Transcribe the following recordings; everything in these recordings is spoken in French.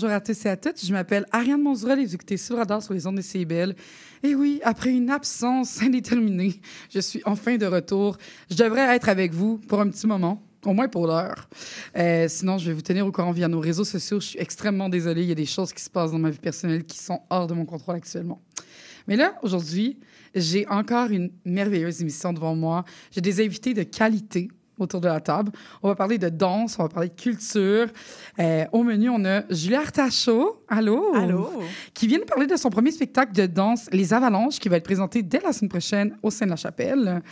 Bonjour à tous et à toutes. Je m'appelle Ariane Monzerol et vous le radar sur les ondes de CIBL. Et oui, après une absence indéterminée, je suis enfin de retour. Je devrais être avec vous pour un petit moment. Au moins pour l'heure. Euh, sinon, je vais vous tenir au courant via nos réseaux sociaux. Je suis extrêmement désolée. Il y a des choses qui se passent dans ma vie personnelle qui sont hors de mon contrôle actuellement. Mais là, aujourd'hui, j'ai encore une merveilleuse émission devant moi. J'ai des invités de qualité autour de la table. On va parler de danse, on va parler de culture. Euh, au menu, on a Julia Artachot, allô? Allô? Qui vient nous parler de son premier spectacle de danse, Les Avalanches, qui va être présenté dès la semaine prochaine au Seine-la-Chapelle.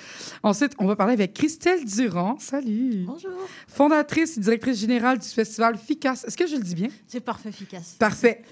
Ensuite, on va parler avec Christelle Durand. Salut! Bonjour. Fondatrice et directrice générale du festival FICAS. Est-ce que je le dis bien? C'est parfait, efficace. Parfait.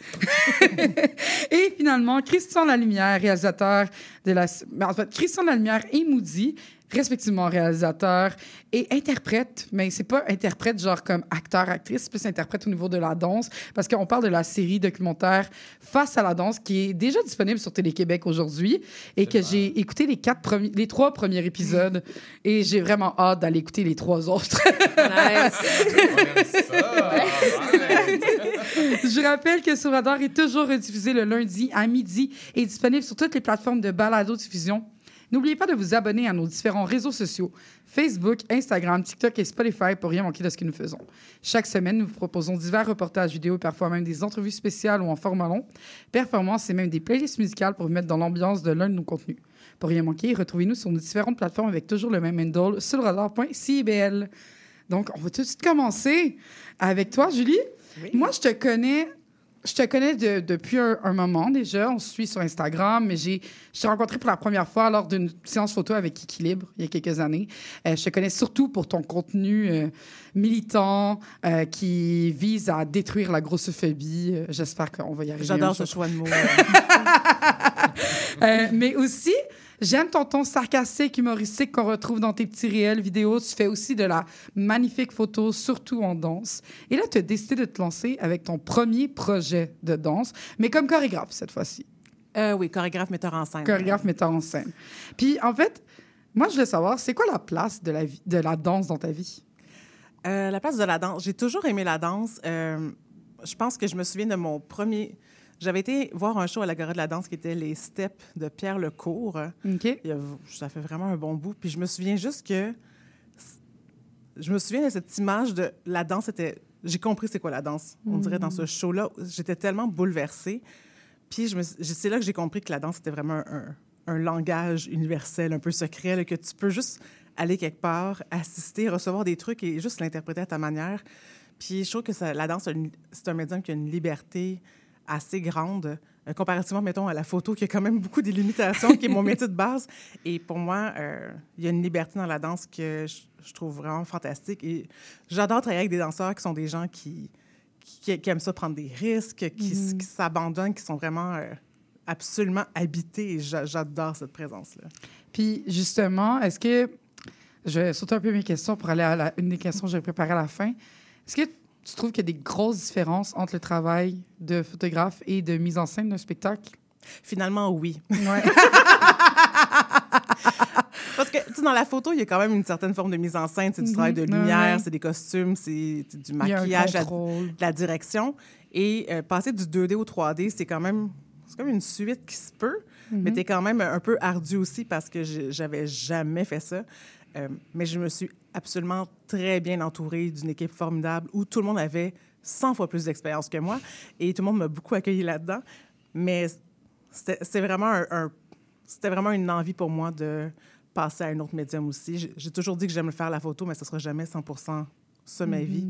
et finalement, Christian Lalumière, réalisateur de la... ben, En fait, Christian Lalumière et Moody, respectivement réalisateur et interprète, mais c'est pas interprète genre comme acteur, actrice, c'est plus interprète au niveau de la danse, parce qu'on parle de la série documentaire Face à la danse, qui est déjà disponible sur Télé-Québec aujourd'hui, et que j'ai écouté les, quatre premiers, les trois premiers épisodes, et j'ai vraiment hâte d'aller écouter les trois autres. Je rappelle que Sur Radar est toujours rediffusé le lundi à midi et disponible sur toutes les plateformes de balado-diffusion. N'oubliez pas de vous abonner à nos différents réseaux sociaux Facebook, Instagram, TikTok et Spotify pour rien manquer de ce que nous faisons. Chaque semaine, nous vous proposons divers reportages vidéo, parfois même des entrevues spéciales ou en format long, performances et même des playlists musicales pour vous mettre dans l'ambiance de l'un de nos contenus. Pour rien manquer, retrouvez-nous sur nos différentes plateformes avec toujours le même handle sur radar.cibl. Donc, on va tout de suite commencer avec toi, Julie. Moi, je te connais je te connais de- depuis un, un moment déjà. On se suit sur Instagram, mais j'ai, je t'ai rencontré pour la première fois lors d'une séance photo avec Équilibre il y a quelques années. Euh, je te connais surtout pour ton contenu euh, militant euh, qui vise à détruire la grossophobie. J'espère qu'on va y arriver. J'adore ce jour. choix de mots. Mais aussi, j'aime ton ton sarcastique, humoristique qu'on retrouve dans tes petits réels vidéos. Tu fais aussi de la magnifique photo, surtout en danse. Et là, tu as décidé de te lancer avec ton premier projet de danse, mais comme chorégraphe cette fois-ci. Euh, oui, chorégraphe, metteur en scène. Chorégraphe, metteur en scène. Puis, en fait, moi, je voulais savoir, c'est quoi la place de la, vie, de la danse dans ta vie? Euh, la place de la danse. J'ai toujours aimé la danse. Euh, je pense que je me souviens de mon premier... J'avais été voir un show à l'Agora de la danse qui était Les Steps de Pierre Lecourt. OK? Il y a- ça fait vraiment un bon bout. Puis je me souviens juste que... Je me souviens de cette image de la danse. Était... J'ai compris c'est quoi la danse. On dirait dans ce show-là. J'étais tellement bouleversée. Puis c'est là que j'ai compris que la danse, c'était vraiment un, un langage universel, un peu secret, là, que tu peux juste aller quelque part, assister, recevoir des trucs et juste l'interpréter à ta manière. Puis je trouve que ça- la danse, c'est un médium qui a une liberté assez grande, euh, comparativement, mettons, à la photo, qui a quand même beaucoup de limitations, qui est mon métier de base. Et pour moi, euh, il y a une liberté dans la danse que je, je trouve vraiment fantastique. Et j'adore travailler avec des danseurs qui sont des gens qui, qui, qui aiment ça prendre des risques, qui, qui s'abandonnent, qui sont vraiment euh, absolument habités. Et j'a- j'adore cette présence-là. Puis, justement, est-ce que. Je vais sauter un peu mes questions pour aller à la- une des questions que j'ai préparées à la fin. Est-ce que tu trouves qu'il y a des grosses différences entre le travail de photographe et de mise en scène d'un spectacle? Finalement, oui. Ouais. Parce que, tu sais, dans la photo, il y a quand même une certaine forme de mise en scène. C'est du Mhm. travail de lumière, c'est des costumes, c'est du maquillage, de la direction. Et euh, passer du 2D au 3D, c'est quand même c'est comme une suite qui se peut, mais Mhm. t'es quand même un peu ardu aussi parce que j'avais jamais fait ça. Euh, mais je me suis absolument très bien entourée d'une équipe formidable où tout le monde avait 100 fois plus d'expérience que moi et tout le monde m'a beaucoup accueilli là-dedans. Mais c'était vraiment un, un- c'était vraiment une envie pour moi de passer à un autre médium aussi. J'ai- toujours dit que j'aime faire la photo, mais ce sera jamais 100% ça ma vie.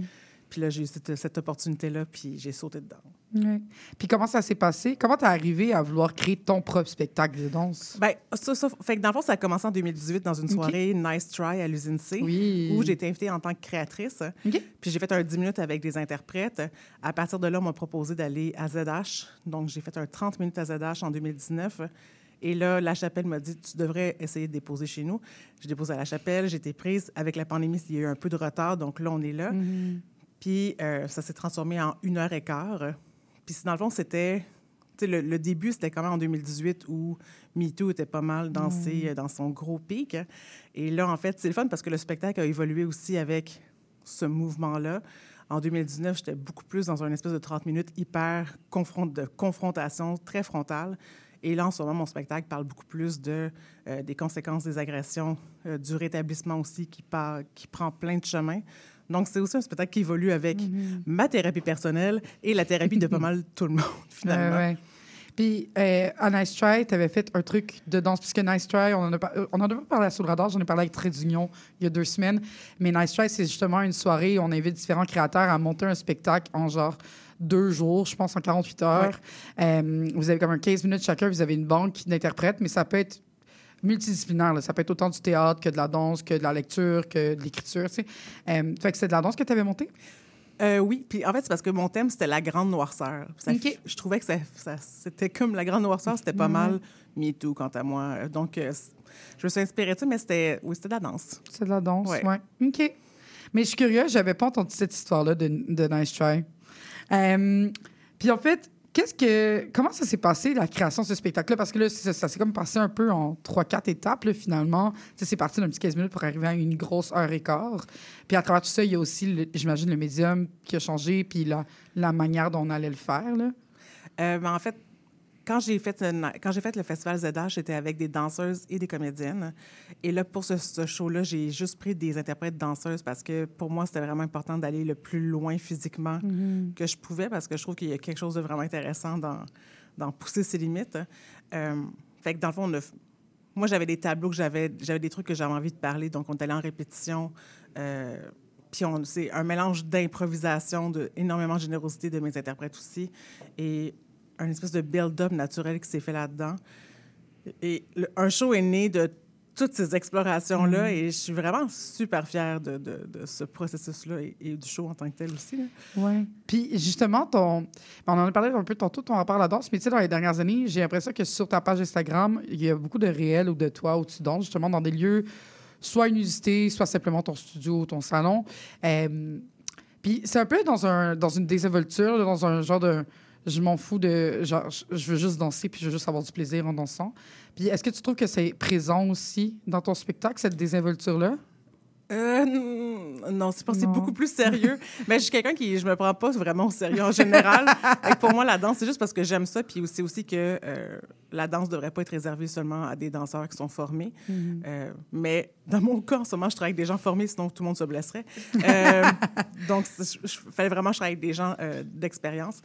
Puis là, j'ai eu cette, cette opportunité-là, puis j'ai sauté dedans. Ouais. Puis comment ça s'est passé? Comment t'es arrivé à vouloir créer ton propre spectacle de danse? Ben, ça, ça, fait que dans le fond, ça a commencé en 2018 dans une soirée Nice Try à l'usine C, Oui. où j'ai été invitée en tant que créatrice. Puis j'ai fait un 10 minutes avec des interprètes. À partir de là, on m'a proposé d'aller à ZH. Donc, j'ai fait un 30 minutes à ZH en 2019. Et là, La Chapelle m'a dit, tu devrais essayer de déposer chez nous. J'ai déposé à La Chapelle, j'ai été prise. Avec la pandémie, il y a eu un peu de retard. Donc là, on est là. Mhm. Puis euh, ça s'est transformé en une heure et quart. Puis dans le fond, c'était... Le, le début, c'était quand même en 2018 où MeToo était pas mal dans, ses- dans son gros pic. Et là, en fait, c'est le fun parce que le spectacle a évolué aussi avec ce mouvement-là. En 2019, j'étais beaucoup plus dans une espèce de 30 minutes hyper confront- de confrontation, très frontale. Et là, en ce moment, mon spectacle parle beaucoup plus de, euh, des conséquences des agressions, euh, du rétablissement aussi qui, par- qui prend plein de chemins. Donc, c'est aussi un spectacle qui évolue avec ma thérapie personnelle et la thérapie de pas mal tout le monde, finalement. Ouais, ouais. Puis, euh, à Nice Try, tu avais fait un truc de danse, puisque Nice Try, on en a, pas, euh, on en a pas parlé à Sous le radar, j'en ai parlé avec Trait d'Union il y a deux semaines. Mais Nice Try, c'est justement une soirée où on invite différents créateurs à monter un spectacle en genre deux jours, je pense en 48 heures. Euh, vous avez comme un 15 minutes chacun, vous avez une banque d'interprètes, mais ça peut être multidisciplinaire. là. Ça peut être autant du théâtre que de la danse, que de la lecture, que de l'écriture. tu sais. Euh, fait que c'est de la danse que tu avais monté? Euh, oui, puis en fait, c'est parce que mon thème, c'était la grande noirceur. Ça Je trouvais que ça, ça- c'était comme la grande noirceur, c'était pas mal MeToo, quant à moi. Euh, Donc, euh, je me suis inspirée de ça, mais c'était, oui, c'était de la danse. C'est de la danse, Ouais. ouais. OK. Mais je suis curieuse, j'avais pas entendu cette histoire-là de, de Nice Try. Euh, Puis en fait, qu'est-ce que, comment ça s'est passé, la création de ce spectacle-là? Parce que là, ça, s'est comme passé un peu en trois, quatre étapes, là, finalement. C'est parti d'un petit 15 minutes pour arriver à une grosse heure et quart. Puis à travers tout ça, il y a aussi, j'imagine, le médium qui a changé, puis la, la manière dont on allait le faire, là. Euh, mais en fait, quand j'ai fait, une- quand j'ai fait le festival ZH, j'étais avec des danseuses et des comédiennes. Et là, pour ce, ce show-là, j'ai juste pris des interprètes danseuses parce que pour moi, c'était vraiment important d'aller le plus loin physiquement que je pouvais parce que je trouve qu'il y a quelque chose de vraiment intéressant dans, dans pousser ses limites. Euh, fait que dans le fond, on a- moi, j'avais des tableaux que j'avais, j'avais des trucs que j'avais envie de parler, donc on est allé en répétition. euh, puis on- c'est un mélange d'improvisation, de énormément de générosité de mes interprètes aussi, et un espèce de build-up naturel qui s'est fait là-dedans. Et le- un show est né de toutes ces explorations-là, et je suis vraiment super fière de, de- de ce processus-là et, et du show en tant que tel aussi. Ouais. Puis justement, ton... ben, on en a parlé un peu tantôt, ton rapport à la danse, mais tu sais, dans les dernières années, j'ai l'impression que sur ta page Instagram, il y a beaucoup de réels ou de toi où tu danses, justement, dans des lieux soit inusités, soit simplement ton studio ou ton salon. Euh, Puis c'est un peu dans, un, dans une désinvolture, dans un genre de... Je m'en fous de... Genre, je- veux juste danser, puis je veux juste avoir du plaisir en dansant. Puis est-ce que tu trouves que c'est présent aussi dans ton spectacle, cette désinvolture-là? Euh, non, c'est beaucoup plus sérieux. Mais je suis quelqu'un qui je me prends pas vraiment au sérieux en général. Pour moi, la danse, c'est juste parce que j'aime ça. Puis c'est aussi que euh, la danse devrait pas être réservée seulement à des danseurs qui sont formés. Euh, mais dans mon cas, en ce moment, je travaille avec des gens formés, sinon tout le monde se blesserait. Donc, il fallait vraiment que je travaille avec des gens d'expérience.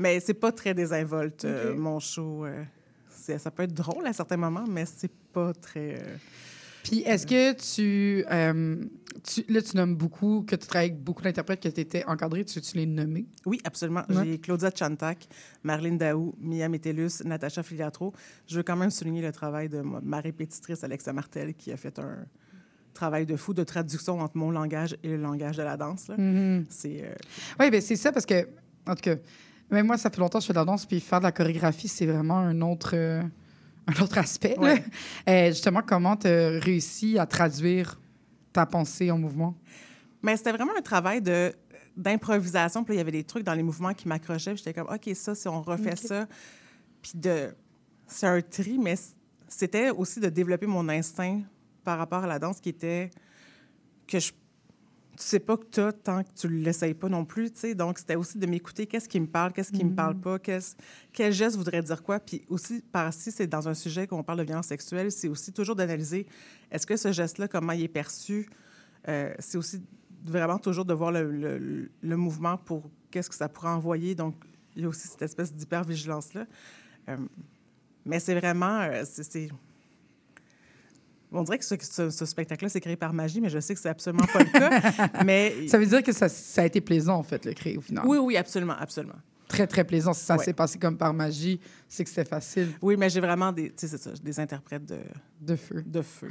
Mais c'est pas très désinvolte, euh, mon show. euh, ça peut être drôle à certains moments, mais c'est pas très... euh, Puis est-ce que tu, tu- Là, tu nommes beaucoup, que tu travailles avec beaucoup d'interprètes, que tu étais encadré, tu tu les nommer? Oui, absolument. Ouais. J'ai Claudia Chantak, Marlene Daou, Mia Metellus, Natacha Filiatro. Je veux quand même souligner le travail de ma, répétitrice, Alexa Martel, qui a fait un travail de fou de traduction entre mon langage et le langage de la danse. là. C'est... Oui, ben c'est ça, parce que, en tout cas, même moi, ça fait longtemps que je fais de la danse, puis faire de la chorégraphie, c'est vraiment un autre, euh, un autre aspect. Ouais. Euh, justement, comment tu as réussi à traduire ta pensée en mouvement? Mais c'était vraiment un travail de d'improvisation. Puis là, il y avait des trucs dans les mouvements qui m'accrochaient. puis J'étais comme, OK, ça, si on refait ça. Puis de... C'est un tri, mais c'était aussi de développer mon instinct par rapport à la danse qui était que je... Tu sais pas que tu as tant que tu ne l'essayes pas non plus, tu sais. Donc, c'était aussi de m'écouter qu'est-ce qui me parle, qu'est-ce qui me parle pas, qu'est-ce- quel geste voudrait dire quoi. Puis aussi, par si c'est dans un sujet qu'on parle de violence sexuelle, c'est aussi toujours d'analyser est-ce que ce geste-là, comment il est perçu, euh, c'est aussi vraiment toujours de voir le, le- le mouvement pour qu'est-ce que ça pourrait envoyer. Donc, il y a aussi cette espèce d'hypervigilance-là. Euh, mais c'est vraiment... euh, c'est- On dirait que ce, ce- ce spectacle-là, c'est créé par magie, mais je sais que c'est absolument pas le cas. mais Ça veut dire que ça, ça a été plaisant, en fait, le créer, au final. oui, oui, absolument, absolument. Très, très plaisant. Si ça Ouais. s'est passé comme par magie, c'est que c'était facile Oui, mais j'ai vraiment des, ça, des interprètes de, de feu. de feu.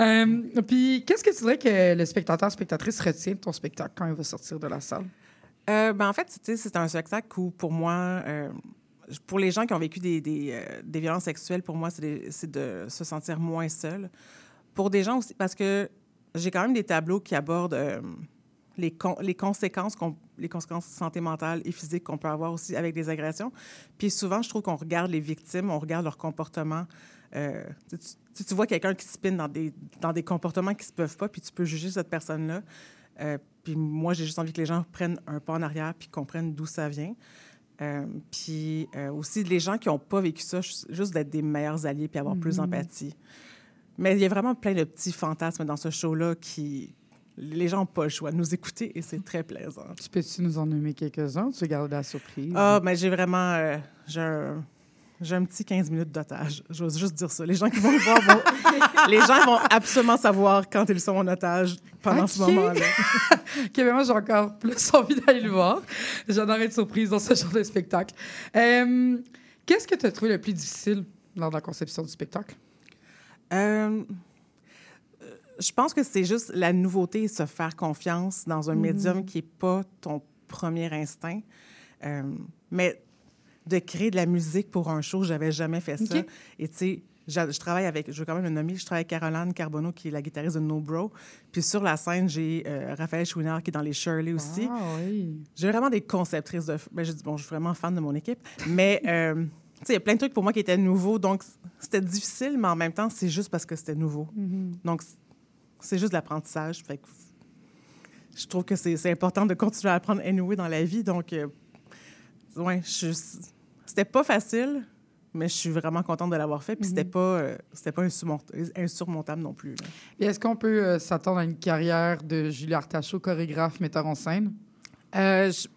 Euh, puis, qu'est-ce que tu dirais que le spectateur, spectatrice retient de ton spectacle quand il va sortir de la salle? Euh, ben, en fait, c'est un spectacle où, pour moi, euh, pour les gens qui ont vécu des, des, euh, violences sexuelles, pour moi, c'est de se sentir moins seul. Pour des gens aussi, parce que j'ai quand même des tableaux qui abordent euh, les, les conséquences, les conséquences santé mentale et physique qu'on peut avoir aussi avec des agressions. Puis souvent, je trouve qu'on regarde les victimes, on regarde leur comportement. Euh, tu, vois quelqu'un qui spinne dans des, dans des comportements qui se peuvent pas, puis tu peux juger cette personne-là. Euh, puis moi, j'ai juste envie que les gens prennent un pas en arrière puis comprennent d'où ça vient. Euh, puis euh, aussi, les gens qui n'ont pas vécu ça, ju- juste d'être des meilleurs alliés puis avoir plus d'empathie. Mais il y a vraiment plein de petits fantasmes dans ce show-là qui... Les gens n'ont pas le choix de nous écouter et c'est très plaisant. Tu peux-tu nous en nommer quelques-uns? Tu veux garder la surprise? Ah, mais j'ai vraiment... euh, j'ai un... J'ai un petit 15 minutes d'otage. J'ose juste dire ça. Les gens qui vont le voir vont... les gens vont absolument savoir quand ils sont en otage pendant ce moment-là. OK, mais moi, j'ai encore plus envie d'aller le voir. J'en être surprise dans ce genre de spectacle. Euh, Qu'est-ce que tu as trouvé le plus difficile lors de la conception du spectacle? Euh, je pense que c'est juste la nouveauté, se faire confiance dans un médium qui n'est pas ton premier instinct. Euh, mais de créer de la musique pour un show, j'avais jamais fait ça. Et tu sais, je travaille avec, je veux quand même le nommer, je travaille avec Caroline Carbonneau, qui est la guitariste de No Bro. Puis sur la scène, j'ai euh, Raphaël Chouinard, qui est dans les Shirley aussi. Ah oui. J'ai vraiment des conceptrices de. Ben, je dis, bon, je suis vraiment fan de mon équipe. Mais, euh, tu sais, il y a plein de trucs pour moi qui étaient nouveaux. Donc, c'était difficile, mais en même temps, c'est juste parce que c'était nouveau. Donc, c'est juste de l'apprentissage. Fait que je trouve que c'est c'est important de continuer à apprendre anyway dans la vie. Donc, euh, ouais, c'était pas facile, mais je suis vraiment contente de l'avoir fait. Puis, c'était pas, euh, c'était pas insurmont- insurmontable non plus. est-ce qu'on peut euh, s'attendre à une carrière de Julie Artachot, chorégraphe, metteur en scène? Euh, je-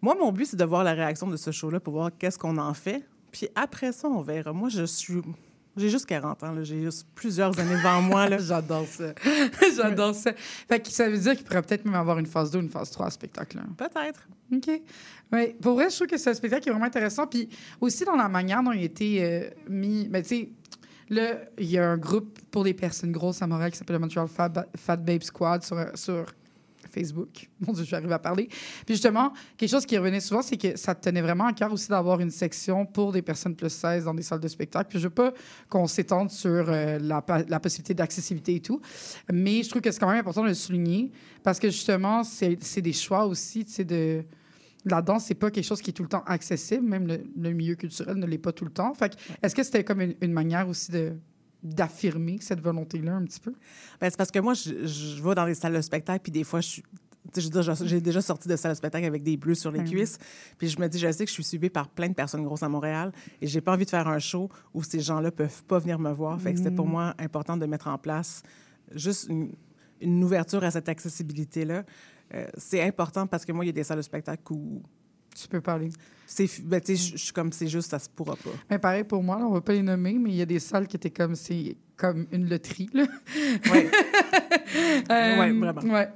Moi, mon but, c'est de voir la réaction de ce show-là pour voir qu'est-ce qu'on en fait. Puis après ça, on verra. Moi, je suis. J'ai juste 40 ans, j'ai juste plusieurs années devant moi. J'adore ça. J'adore ça. Fait que ça veut dire qu'il pourrait peut-être même avoir une phase 2, une phase 3 à ce spectacle-là. Peut-être. OK. Oui. Pour vrai, je trouve que c'est un spectacle qui est vraiment intéressant. Puis aussi dans la manière dont il a été euh, mis. Ben, tu sais, là, il y a un groupe pour les personnes grosses à Montréal qui s'appelle le Montreal Fat, Fat Babe Squad sur, sur Facebook. Mon Dieu, j'arrive à parler. Puis justement, quelque chose qui revenait souvent, c'est que ça tenait vraiment à cœur aussi d'avoir une section pour des personnes plus 16 dans des salles de spectacle. Puis je veux pas qu'on s'étende sur euh, la, la possibilité d'accessibilité et tout, mais je trouve que c'est quand même important de le souligner parce que justement, c'est des choix aussi, tu sais, de... La danse, c'est pas quelque chose qui est tout le temps accessible, même le, le milieu culturel ne l'est pas tout le temps. Fait est-ce que c'était comme une, une manière aussi de d'affirmer cette volonté-là un petit peu? Ben, c'est parce que moi, je, je vais dans les salles de spectacle, puis des fois, je suis. J'ai déjà sorti de salle de spectacle avec des bleus sur les Mhm. cuisses. Puis je me dis, je sais que je suis suivie par plein de personnes grosses à Montréal et j'ai pas envie de faire un show où ces gens-là peuvent pas venir me voir. Fait que c'était pour moi important de mettre en place juste une, une ouverture à cette accessibilité-là. Euh, c'est important parce que moi, il y a des salles de spectacle où Tu peux parler. c'est. Ben, tu sais, je- suis comme c'est juste, ça se pourra pas. Mais pareil pour moi, là, on va pas les nommer, mais il y a des salles qui étaient comme c'est comme une loterie. Là. Ouais. Euh, Ouais, vraiment. ouais.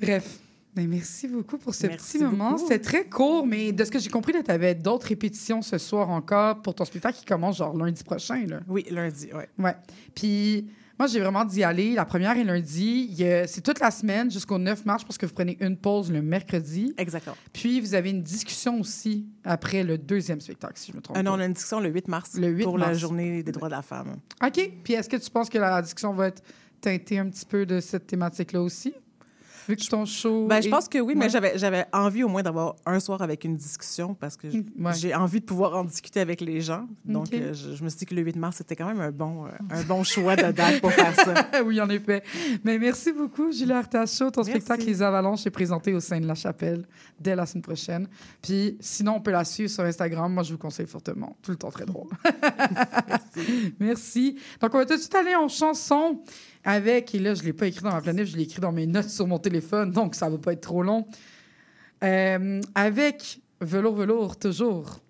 Bref. Ben, merci beaucoup pour ce Merci petit moment. C'était très court, mais de ce que j'ai compris, tu avais d'autres répétitions ce soir encore pour ton spectacle qui commence genre lundi prochain. Là. Oui, lundi, ouais. Ouais. Puis moi, j'ai vraiment d'y aller. La première est lundi. C'est toute la semaine jusqu'au 9 mars parce que vous prenez une pause le mercredi. Exactement. Puis vous avez une discussion aussi après le deuxième spectacle, si je me trompe Ah non, pas. on a une discussion le 8 mars Le 8 pour la journée des droits de la femme. OK. Puis est-ce que tu penses que la discussion va être teintée un petit peu de cette thématique-là aussi? Vu que ton show. Ben, je pense que oui, mais Ouais. j'avais, j'avais envie au moins d'avoir un soir avec une discussion parce que Ouais. j'ai envie de pouvoir en discuter avec les gens. Donc, euh, je, je me suis dit que le 8 mars, c'était quand même un bon, euh, un bon choix de date pour faire ça. oui, en effet. Mais merci beaucoup, Julie Artachot. Ton Merci. spectacle Les Avalanches est présenté au sein de la chapelle dès la semaine prochaine. Puis sinon, on peut la suivre sur Instagram. Moi, je vous conseille fortement. Tout le temps très drôle. Merci. merci. Donc, on va tout de suite aller en chanson avec, et là, je ne l'ai pas écrit dans ma planète, je l'ai écrit dans mes notes sur mon téléphone, donc ça ne va pas être trop long. Euh, avec Velours, Velours, toujours.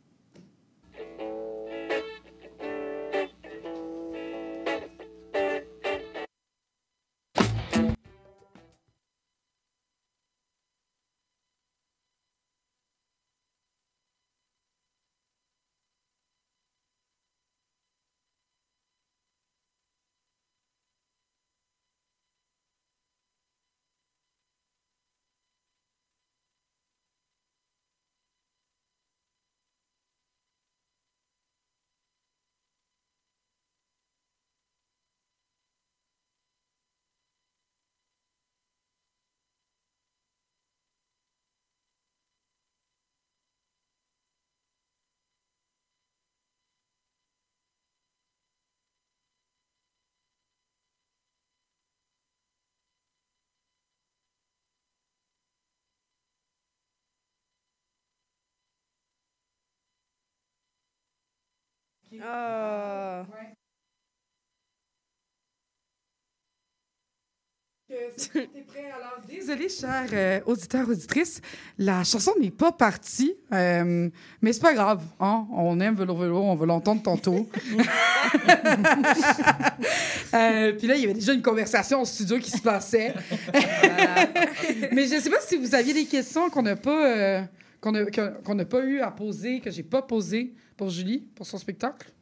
Euh, T'es prêt? Alors, désolé, chers euh, auditeurs, auditrices, la chanson n'est pas partie, euh, mais c'est pas grave. Hein? On aime Vélo Vélo, on va l'entendre tantôt. Euh, puis là, il y avait déjà une conversation au studio qui se passait. mais je sais pas si vous aviez des questions qu'on n'a pas, euh, qu'on n'a pas eu à poser, que j'ai pas posées pour Julie, pour son spectacle.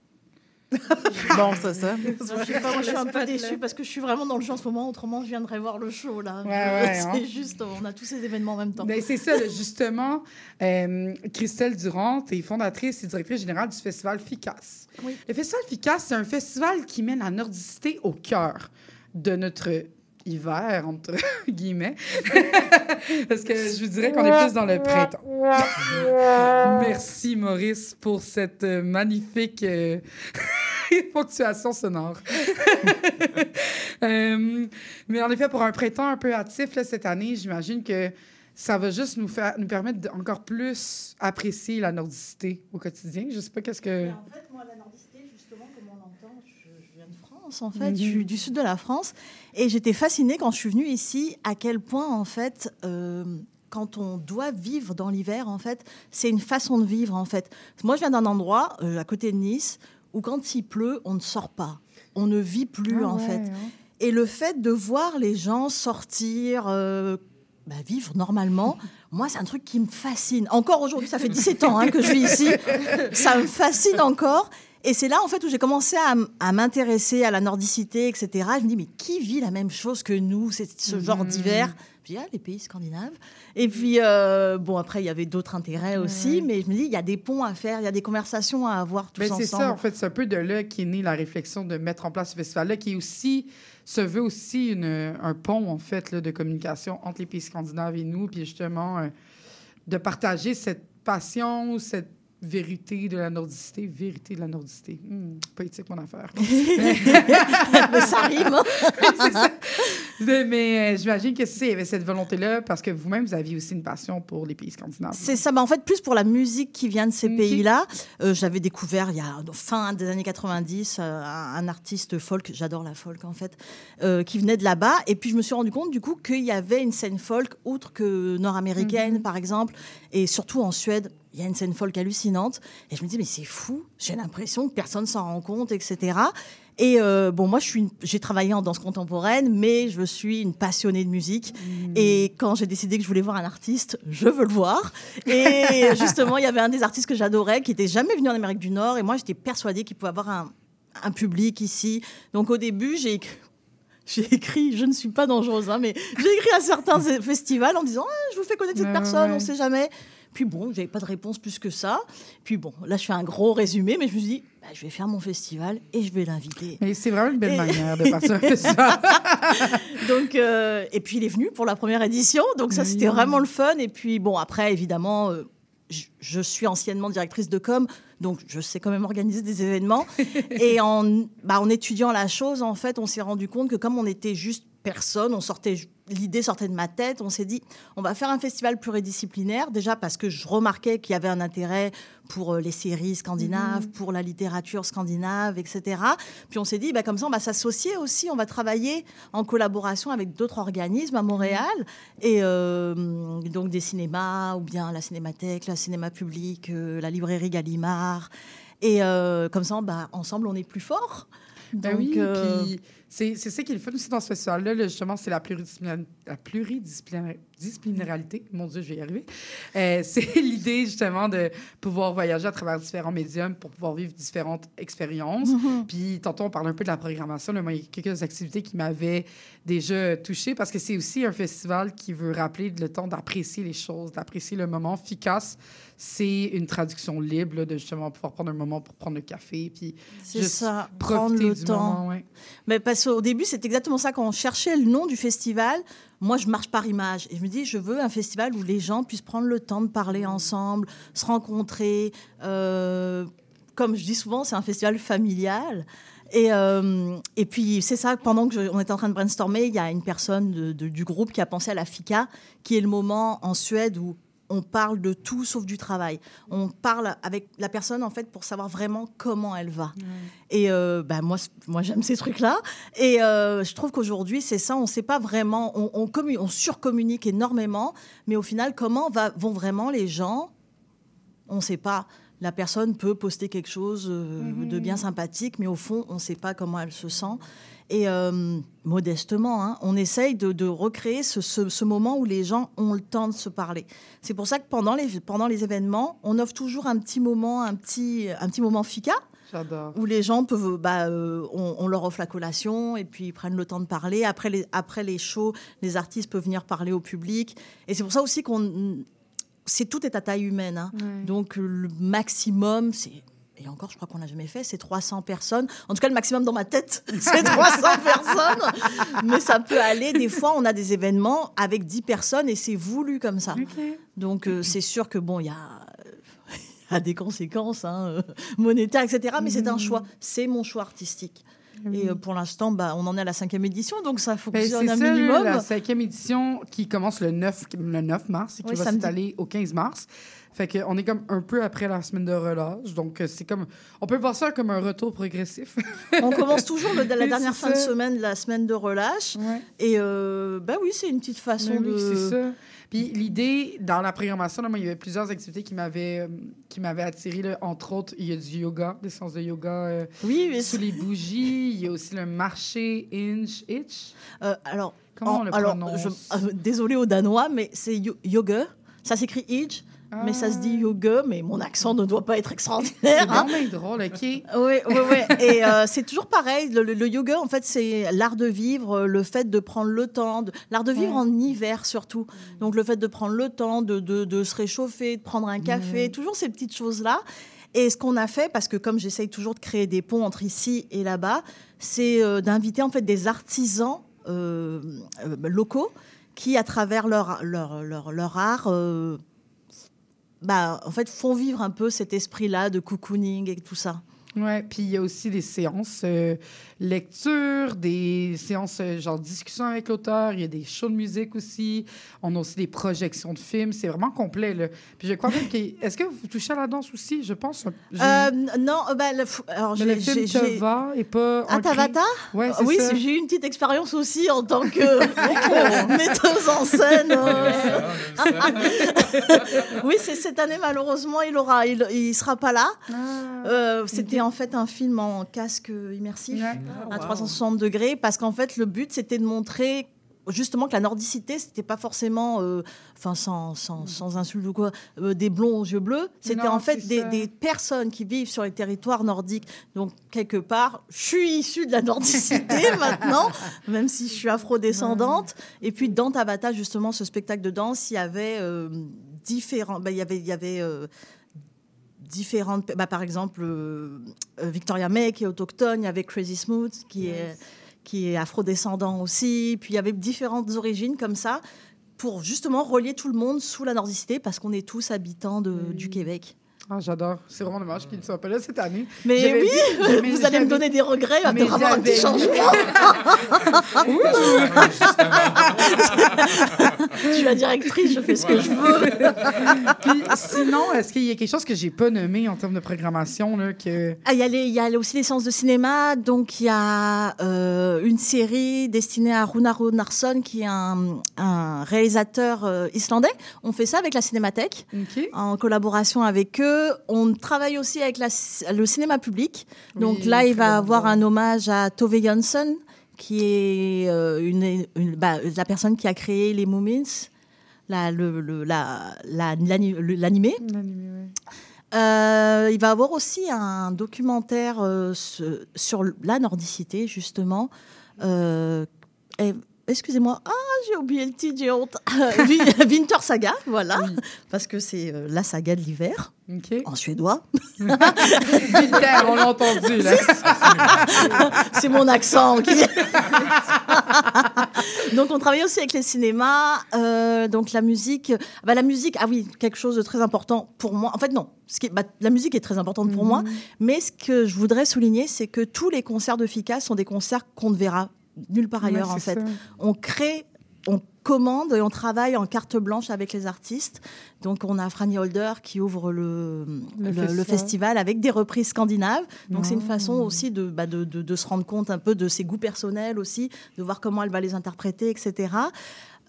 Bon, ça, ça. je sais pas, moi, je suis un peu déçue parce que je suis vraiment dans le jeu en ce moment. Autrement, je viendrais voir le show là. Ouais, ouais, c'est hein. juste, on a tous ces événements en même temps. Ben, c'est ça, justement. Euh, Christelle Durand est fondatrice et directrice générale du festival FICAS. Oui. Le festival FICAS, c'est un festival qui met la nordicité au cœur de notre hiver, entre guillemets. Parce que je vous dirais qu'on est plus dans le printemps. Merci, Maurice, pour cette euh, magnifique euh, ponctuation sonore. Euh, mais en effet, pour un printemps un peu hâtif là, cette année, j'imagine que ça va juste nous, faire, nous permettre d'encore plus apprécier la nordicité au quotidien. Je sais pas qu'est-ce que... Et en fait, moi, la nordicité, justement, comme on l'entend, je, je viens de France, en fait. Je suis du sud de la France. Et j'étais fascinée quand je suis venue ici à quel point, en fait, euh, quand on doit vivre dans l'hiver, en fait, c'est une façon de vivre, en fait. Moi, je viens d'un endroit, euh, à côté de Nice, où quand il pleut, on ne sort pas. On ne vit plus, Ah en ouais, fait. Et le fait de voir les gens sortir, euh, bah, vivre normalement, moi, c'est un truc qui me fascine. Encore aujourd'hui, ça fait 17 ans hein, que je vis ici. Ça me fascine encore. Et c'est là, en fait, où j'ai commencé à, m'intéresser à la nordicité, etc. Je me dis, mais qui vit la même chose que nous, ce genre Mhm. d'hiver Puis, ah, les pays scandinaves. Et puis, euh, bon, après, il y avait d'autres intérêts aussi. Mais je me dis, il y a des ponts à faire, il y a des conversations à avoir tous Ben, ensemble. c'est ça, en fait, c'est un peu de là qu'est née la réflexion de mettre en place ce festival-là, qui est aussi, se veut aussi une, un pont, en fait, là, de communication entre les pays scandinaves et nous, puis justement, euh, de partager cette passion, cette vérité de la nordicité, vérité de la nordicité. Hmm, poétique, mon affaire. mais ça rime. ça. Mais, mais, euh, j'imagine que c'est, il y avait cette volonté-là, parce que vous-même, vous aviez aussi une passion pour les pays scandinaves. C'est ça, bah en fait, plus pour la musique qui vient de ces pays-là. Euh, J'avais découvert, il y a fin des années 90, euh, un, artiste folk, j'adore la folk en fait, qui venait de là-bas. Et puis je me suis rendu compte du coup qu'il y avait une scène folk, outre que nord-américaine Mhm. par exemple, et surtout en Suède. Il y a une scène folk hallucinante. Et je me dis, mais c'est fou, j'ai l'impression que personne s'en rend compte, etc. Et euh, bon, moi, je suis une- j'ai travaillé en danse contemporaine, mais je suis une passionnée de musique. Et quand j'ai décidé que je voulais voir un artiste, je veux le voir. Et justement, il y avait un des artistes que j'adorais qui était jamais venu en Amérique du Nord. Et moi, j'étais persuadée qu'il pouvait avoir un, un public ici. Donc au début, j'ai j'ai écrit, je ne suis pas dangereuse, hein, mais j'ai écrit à certains festivals en disant Ah, Je vous fais connaître cette Ouais, ouais, personne, on ne sait jamais. Puis bon, j'avais pas de réponse plus que ça. Puis bon, là, je fais un gros résumé, mais je me suis dit bah, Je vais faire mon festival et je vais l'inviter. Mais c'est vraiment une belle Et- manière de partir festival. Donc, euh, et puis il est venu pour la première édition, donc ça Oui. c'était vraiment le fun. Et puis bon, après évidemment, euh, je, suis anciennement directrice de com, donc je sais quand même organiser des événements. et en, bah, en étudiant la chose, en fait, on s'est rendu compte que comme on était juste personne, on sortait, l'idée sortait de ma tête, on s'est dit, on va faire un festival pluridisciplinaire, déjà parce que je remarquais qu'il y avait un intérêt pour euh, les séries scandinaves, pour la littérature scandinave, etc. Puis on s'est dit, bah, comme ça, on va s'associer aussi, on va travailler en collaboration avec d'autres organismes à Montréal, et euh, donc des cinémas, ou bien la Cinémathèque, la Cinéma Public, euh, la librairie Gallimard. Et euh, comme ça, bah, ensemble, on est plus fort. Ben Donc, oui, puis c'est ça qui est le fun aussi dans ce festival-là, là, justement, c'est la, pluridisciplina- la pluridisciplinarité. Mon Dieu, je vais y arriver. Euh, c'est l'idée, justement, de pouvoir voyager à travers différents médiums pour pouvoir vivre différentes expériences. Mhm. Puis, tantôt, on parle un peu de la programmation. Là, moi, il y a quelques activités qui m'avaient déjà touchée parce que c'est aussi un festival qui veut rappeler le temps d'apprécier les choses, d'apprécier le moment. Ficas, c'est une traduction libre, là, de justement pouvoir prendre un moment pour prendre le café, puis c'est juste ça, prendre le du temps. moment. ouais. Mais parce qu'au début, c'est exactement ça. Quand on cherchait le nom du festival, moi, je marche par image. Et je me dis, je veux un festival où les gens puissent prendre le temps de parler ensemble, se rencontrer. Euh, comme je dis souvent, c'est un festival familial. Et, euh, et puis, c'est ça, pendant que je- on était en train de brainstormer, il y a une personne de- de- du groupe qui a pensé à la FICA, qui est le moment en Suède où on parle de tout sauf du travail. On parle avec la personne en fait pour savoir vraiment comment elle va. Et euh, bah, moi, moi j'aime ces trucs-là. Et euh, je trouve qu'aujourd'hui c'est ça. On ne sait pas vraiment. On, on, commu- on surcommunique énormément, mais au final, comment va, vont vraiment les gens? On ne sait pas. La personne peut poster quelque chose euh, de bien sympathique, mais au fond, on ne sait pas comment elle se sent. Et euh, modestement, hein, on essaye de, de recréer ce, ce- ce moment où les gens ont le temps de se parler. C'est pour ça que pendant les, pendant les événements, on offre toujours un petit moment, un petit, un petit moment FICA, où les gens peuvent, bah, euh, on, on leur offre la collation et puis ils prennent le temps de parler. Après les, après les shows, les artistes peuvent venir parler au public. Et c'est pour ça aussi qu'on, c'est tout est à taille humaine. hein. Ouais. Donc le maximum, c'est et encore, je crois qu'on l'a jamais fait, c'est 300 personnes. En tout cas, le maximum dans ma tête, c'est 300 personnes. Mais ça peut aller. Des fois, on a des événements avec 10 personnes et c'est voulu comme ça. Donc, euh, c'est sûr que bon, il y a, des conséquences hein, euh, monétaires, etc. Mais c'est un choix. C'est mon choix artistique. Et euh, pour l'instant, bah, on en est à la cinquième édition, donc ça Ben, fonctionne c'est un ça, minimum. la cinquième édition qui commence le 9, le 9 mars et qui Oui, va s'étaler au 15 mars. Fait qu'on est comme un peu après la semaine de relâche. Donc, euh, c'est comme. On peut voir ça comme un retour progressif. On commence toujours le- la Oui, dernière fin de semaine, la semaine de relâche. ouais. Et euh, bah oui, c'est une petite façon Ben oui, de. c'est ça. Puis l'idée, dans la programmation, là, moi, il y avait plusieurs activités qui m'avaient euh, qui m'avaient attiré. là. Entre autres, il y a du yoga, des séances de yoga euh, Oui, mais sous les bougies. Il y a aussi le marché Inch Itch. euh, alors, Comment en- on le alors, prononce? je, euh, désolé aux Danois, mais c'est yo- yoga. Ça s'écrit Mais ça se dit yoga. Mais mon accent ne doit pas être extraordinaire. hein. vraiment drôle, OK? Oui, oui, oui. Et euh, c'est toujours pareil. Le, yoga, en fait, c'est l'art de vivre, euh, le fait de prendre le temps, de- l'art de vivre Ouais. en hiver surtout. Donc, le fait de prendre le temps, de, de- de se réchauffer, de prendre un café, toujours ces petites choses-là. Et ce qu'on a fait, parce que comme j'essaye toujours de créer des ponts entre ici et là-bas, c'est euh, d'inviter en fait des artisans euh, locaux qui, à travers leur, leur, leur, leur art, bah, en fait, font vivre un peu cet esprit-là de cocooning et tout ça. Ouais, puis il y a aussi des séances euh, lecture, des séances euh, genre discussion avec l'auteur, il y a des shows de musique aussi, on a aussi des projections de films, c'est vraiment complet là. Puis je crois même que est-ce que vous touchez à la danse aussi, je pense. J'ai- Euh, non, euh, bah, le, f- alors Mais le j'ai- film te va et pas Ah, Ouais, Ah c'est Oui, j'ai eu une petite expérience aussi en tant que metteuse en scène. euh. oui, c'est cette année malheureusement, il aura, il, il sera pas là. Ah. Euh, C'était en fait un film en casque immersif Ouais. à 360 degrés parce qu'en fait le but c'était de montrer justement que la nordicité c'était pas forcément euh, enfin sans, sans, sans insulte ou quoi euh, des blonds aux yeux bleus. C'était en fait des, personnes qui vivent sur les territoires nordiques. Donc quelque part je suis issue de la nordicité maintenant même si je suis afrodescendante. Et puis dans Tabata justement ce spectacle de danse il y avait euh, différents bah, il y avait il y avait différentes bah, par exemple euh, euh, Victoria May qui est autochtone il y avait Crazy Smooth qui est qui est afrodescendant aussi. Puis il y avait différentes origines comme ça pour justement relier tout le monde sous la nordicité parce qu'on est tous habitants de- du Québec Ah, j'adore. C'est vraiment dommage qu'il ne soit pas là cette année. mais J'avais oui dit- vous allez me donner des regrets mais peut-être avoir un petit changement je suis la directrice je fais ce que je veux Puis sinon, est-ce qu'il y a quelque chose que j'ai pas nommé en termes de programmation là que Ah, il y, a les- il y a aussi les séances de cinéma. Donc, il y a euh, une série destinée à Runa Runarsson, qui est un, un réalisateur euh, islandais. On fait ça avec la Cinémathèque, en collaboration avec eux. On travaille aussi avec la le cinéma public. Donc Oui, là, il va avoir un hommage à Tove Jansson, qui est euh, une, une- bah, la personne qui a créé les Moomins, le- la- la- l'animé. Ouais. Euh, il va avoir aussi un documentaire euh, sur la nordicité, justement. Excusez-moi, ah, j'ai oublié le titre, j'ai honte. Winter Saga, voilà, parce que c'est euh, la saga de l'hiver, en suédois. Winter, on l'a entendu là. C'est mon accent qui. donc, on travaille aussi avec les cinémas. euh, donc, la musique. Bah, la musique, ah oui, quelque chose de très important pour moi. En fait, non. Ce qui est- bah, la musique est très importante pour moi. Mais ce que je voudrais souligner, c'est que tous les concerts de FICA sont des concerts qu'on ne verra nulle part ailleurs, Ouais, en fait. ça. On crée. On commande et on travaille en carte blanche avec les artistes. Donc, on a Franny Holder qui ouvre le, Le le- le festival. avec des reprises scandinaves. Donc, c'est une Oh. façon aussi de, bah, de, de- de se rendre compte un peu de ses goûts personnels aussi, de voir comment elle va les interpréter, etc.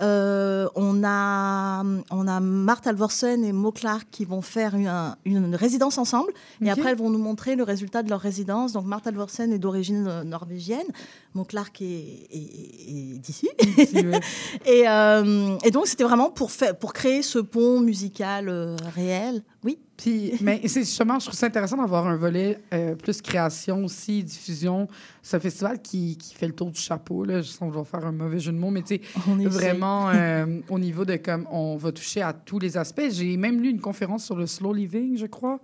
Euh, on, a, on a Marthe Alvorsen et Mo Clark qui vont faire une, un- une résidence ensemble. Et après, elles vont nous montrer le résultat de leur résidence. Donc, Marthe Alvorsen est d'origine euh, norvégienne. Mo Clark est, est- est- est d'ici. Et, euh, et donc, c'était vraiment pour, faire, pour créer ce pont musical euh, réel. Oui. Puis, mais c'est justement, je trouve ça intéressant d'avoir un volet euh, plus création aussi, diffusion. Un festival qui, qui fait le tour du chapeau, là, sans vouloir faire un mauvais jeu de mots, mais tu sais, vraiment au niveau de comme on va toucher à tous les aspects. J'ai même lu une conférence sur le slow living, je crois.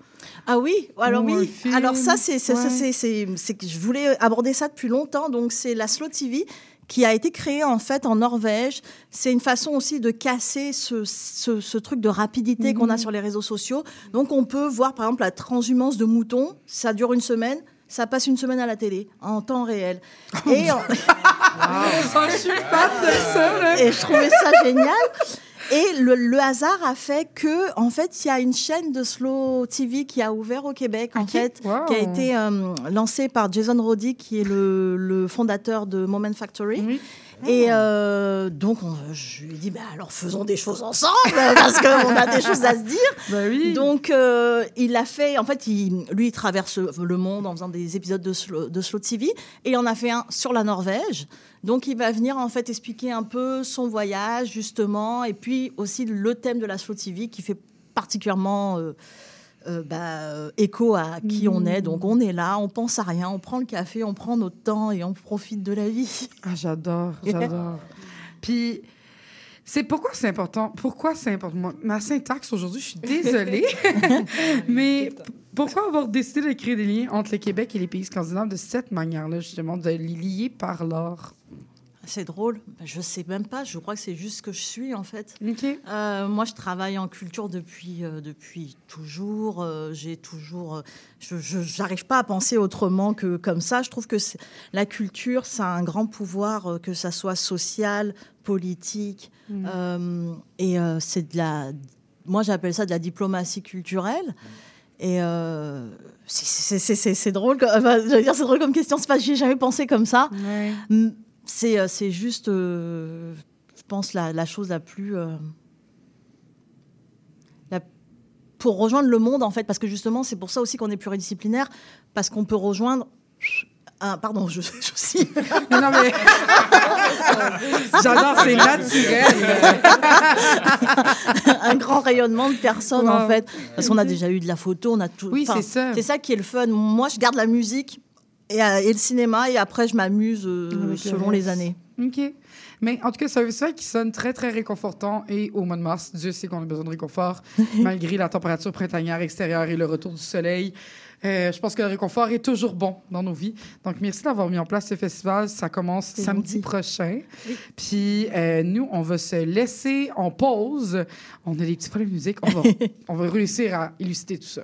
Ah oui, alors oui. Alors ça, c'est c'est- ouais. c'est- c'est- c'est que je voulais aborder ça depuis longtemps. Donc c'est la Slow TV qui a été créée en fait en Norvège. C'est une façon aussi de casser ce, ce- ce truc de rapidité qu'on a sur les réseaux sociaux. Donc on peut voir par exemple la transhumance de moutons. Ça dure une semaine. Ça passe une semaine à la télé, en temps réel. Et, en- je suis fan de ça, là. et je trouvais ça génial. Et le, le hasard a fait que, en fait, il y a une chaîne de Slow TV qui a ouvert au Québec, en Ok. fait, Wow. qui a été euh, lancée par Jason Roddy, qui est le, le fondateur de Moment Factory. Et euh, donc, on- je lui ai dit, bah, alors faisons des choses ensemble, parce qu'on a des choses à se dire. Oui. Donc, euh, il a fait, en fait, il, lui, il traverse le monde en faisant des épisodes de Slow, de Slow TV, et il en a fait un sur la Norvège. Donc, il va venir, en fait, expliquer un peu son voyage, justement, et puis aussi le thème de la Slow TV qui fait particulièrement euh, euh, bah, euh, écho à qui on est. Donc, on est là, on pense à rien, on prend le café, on prend notre temps et on profite de la vie. Ah, j'adore, j'adore. Puis, c'est pourquoi c'est important. Pourquoi c'est important? Ma syntaxe aujourd'hui, je suis désolée. Mais pourquoi avoir décidé de créer des liens entre le Québec et les pays scandinaves de cette manière-là, justement, de les lier par l'art? C'est drôle, je sais même pas, je crois que c'est juste ce que je suis, en fait. OK. Euh, moi, je travaille en culture depuis, euh, depuis toujours. Euh, J'ai toujours. euh, je n'arrive pas à penser autrement que comme ça. Je trouve que la culture, ça a un grand pouvoir, que ça soit social, politique. euh, et c'est de la. Moi, j'appelle ça de la diplomatie culturelle. Et euh, c'est- drôle. enfin, dire, c'est drôle comme question. C'est pas, j'y ai jamais pensé comme ça. Ouais. C'est euh, c'est juste, euh, je pense, la, la chose la plus. euh, la- pour rejoindre le monde, en fait, parce que justement, c'est pour ça aussi qu'on est pluridisciplinaire, parce qu'on peut rejoindre. Ah, pardon, je, je suis. Non, non, mais. J'adore, c'est naturel. un grand rayonnement de personnes, Wow. en fait. Parce qu'on a déjà eu de la photo, on a tout. Oui, c'est ça. C'est ça qui est le fun. Moi, je garde la musique et, euh, et le cinéma, et après, je m'amuse euh, selon les années. OK. Mais en tout cas, c'est un festival qui sonne très, très réconfortant. Et au mois de mars, Dieu sait qu'on a besoin de réconfort, malgré la température printanière extérieure et le retour du soleil. Euh, je pense que le réconfort est toujours bon dans nos vies. Donc, merci d'avoir mis en place ce festival. Ça commence samedi prochain. Oui. Puis, euh, nous, on va se laisser en pause. On a des petits problèmes de musique. On va, on va réussir à illustrer tout ça.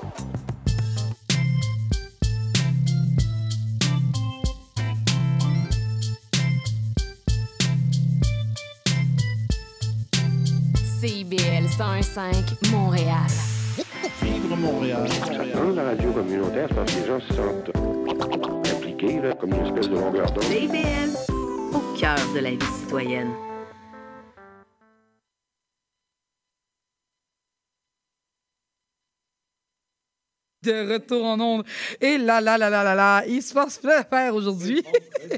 CIBL 101.5 Montréal. Dans la radio communautaire, c'est parce que les gens se sentent impliqués là, comme une espèce de longueur d'onde. CIBL, au cœur de la vie citoyenne. De retour en ondes. Et là, là, là, là, là, là, il se passe plein d'affaires aujourd'hui.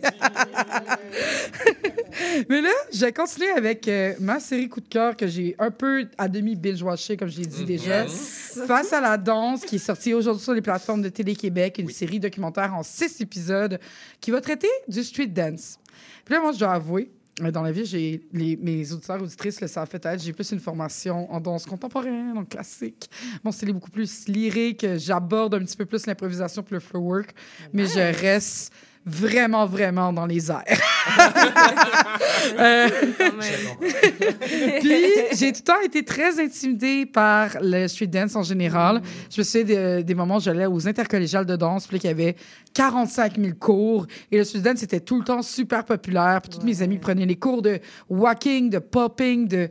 Mais là, je vais continuer avec euh, ma série coup de cœur que j'ai un peu à demi binge-watché, comme j'ai dit déjà. Face à la danse, qui est sortie aujourd'hui sur les plateformes de Télé-Québec, une série documentaire en six épisodes qui va traiter du street dance. Puis là, moi, je dois avouer, dans la vie, j'ai les, mes auditeurs auditrices le savent peut-être, j'ai plus une formation en danse contemporaine, en classique. Mon style est beaucoup plus lyrique. J'aborde un petit peu plus l'improvisation puis le flow work, mais je reste vraiment, vraiment dans les airs. Euh, puis, j'ai tout le temps été très intimidée par le street dance en général. Je me souviens des, des moments où j'allais aux intercollégiales de danse, puis qu'il y avait 45 000 cours. Et le street dance, c'était tout le temps super populaire. Puis, tous mes amis prenaient les cours de walking, de popping, de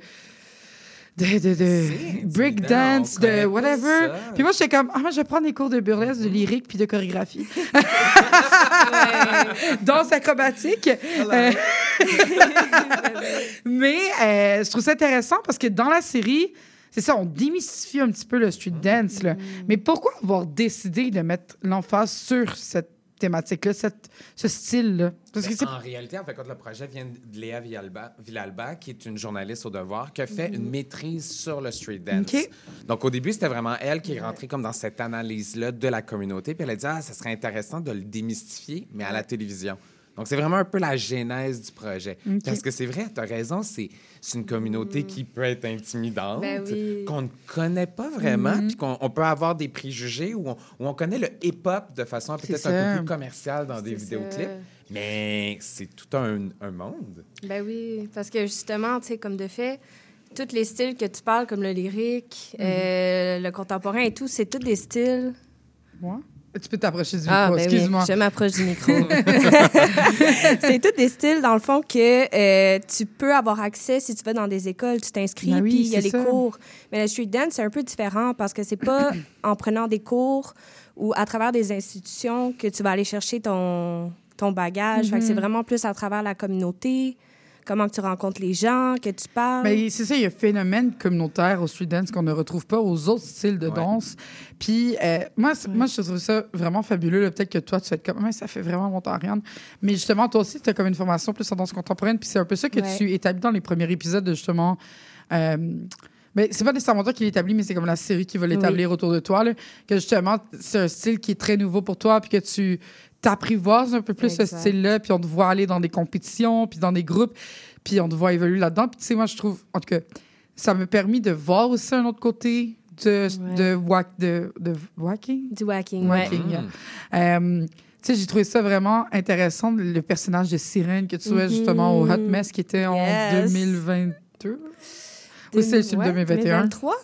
de, de, de break dance, de whatever. Puis moi, j'étais comme, ah, moi, je vais prendre des cours de burlesque, de lyrique, puis de chorégraphie. Danse acrobatique. Euh, Mais euh, je trouve ça intéressant parce que dans la série, c'est ça, on démystifie un petit peu le street dance. Là. Mais pourquoi avoir décidé de mettre l'emphase sur cette thématique-là, ce style-là? C'est En réalité, en fait, quand le projet vient de Léa Villalba, Villalba, qui est une journaliste au devoir, qui a fait une maîtrise sur le street dance. Donc, au début, c'était vraiment elle qui est rentrée comme dans cette analyse-là de la communauté. Puis elle a dit, ah, ça serait intéressant de le démystifier, mais à la télévision. Donc, c'est vraiment un peu la genèse du projet. Parce que c'est vrai, tu as raison, c'est c'est une communauté qui peut être intimidante, Ben oui. qu'on ne connaît pas vraiment, puis qu'on on peut avoir des préjugés, ou on, où on connaît le hip-hop de façon peut-être un peu plus commerciale dans des vidéoclips. ça. Mais c'est tout un, un monde. Ben oui, parce que justement, tu sais, comme de fait, tous les styles que tu parles, comme le lyrique, euh, le contemporain et tout, c'est tous des styles. Moi? Tu peux t'approcher du Ah, micro, ben oui, excuse-moi. je m'approche du micro. c'est tous des styles, dans le fond, que euh, tu peux avoir accès si tu vas dans des écoles, tu t'inscris, Ben oui, puis il y a c'est les ça. cours. Mais le street dance, c'est un peu différent parce que c'est pas en prenant des cours ou à travers des institutions que tu vas aller chercher ton, ton bagage. Fait que Mm-hmm. c'est vraiment plus à travers la communauté, comment tu rencontres les gens, que tu parles. Mais c'est ça, il y a un phénomène communautaire au street dance qu'on ne retrouve pas aux autres styles de Ouais. danse. Puis euh, moi, moi, je trouve ça vraiment fabuleux. Peut-être que toi, tu vas être comme, Ouais, ça fait vraiment longtemps, Ariane. Mais justement, toi aussi, tu as comme une formation plus en danse contemporaine. Puis c'est un peu ça que Ouais. tu établis dans les premiers épisodes de justement. Euh, mais c'est pas nécessairement toi qui l'établis, mais c'est comme la série qui va l'établir autour de toi. là, que justement, c'est un style qui est très nouveau pour toi, puis que tu t'apprivoises un peu plus ce style-là, puis on te voit aller dans des compétitions, puis dans des groupes, puis on te voit évoluer là-dedans. Puis tu sais, moi, je trouve, en tout cas, ça m'a permis de voir aussi un autre côté de, Ouais. de, wack, de, de wacking. Du wacking, ouais. Wacking, yeah. Euh, tu sais, j'ai trouvé ça vraiment intéressant, le personnage de Sirène que tu vois justement au Hot Mess qui était en Yes. 2022. Ou c'est le Ouais, 2021? 2023?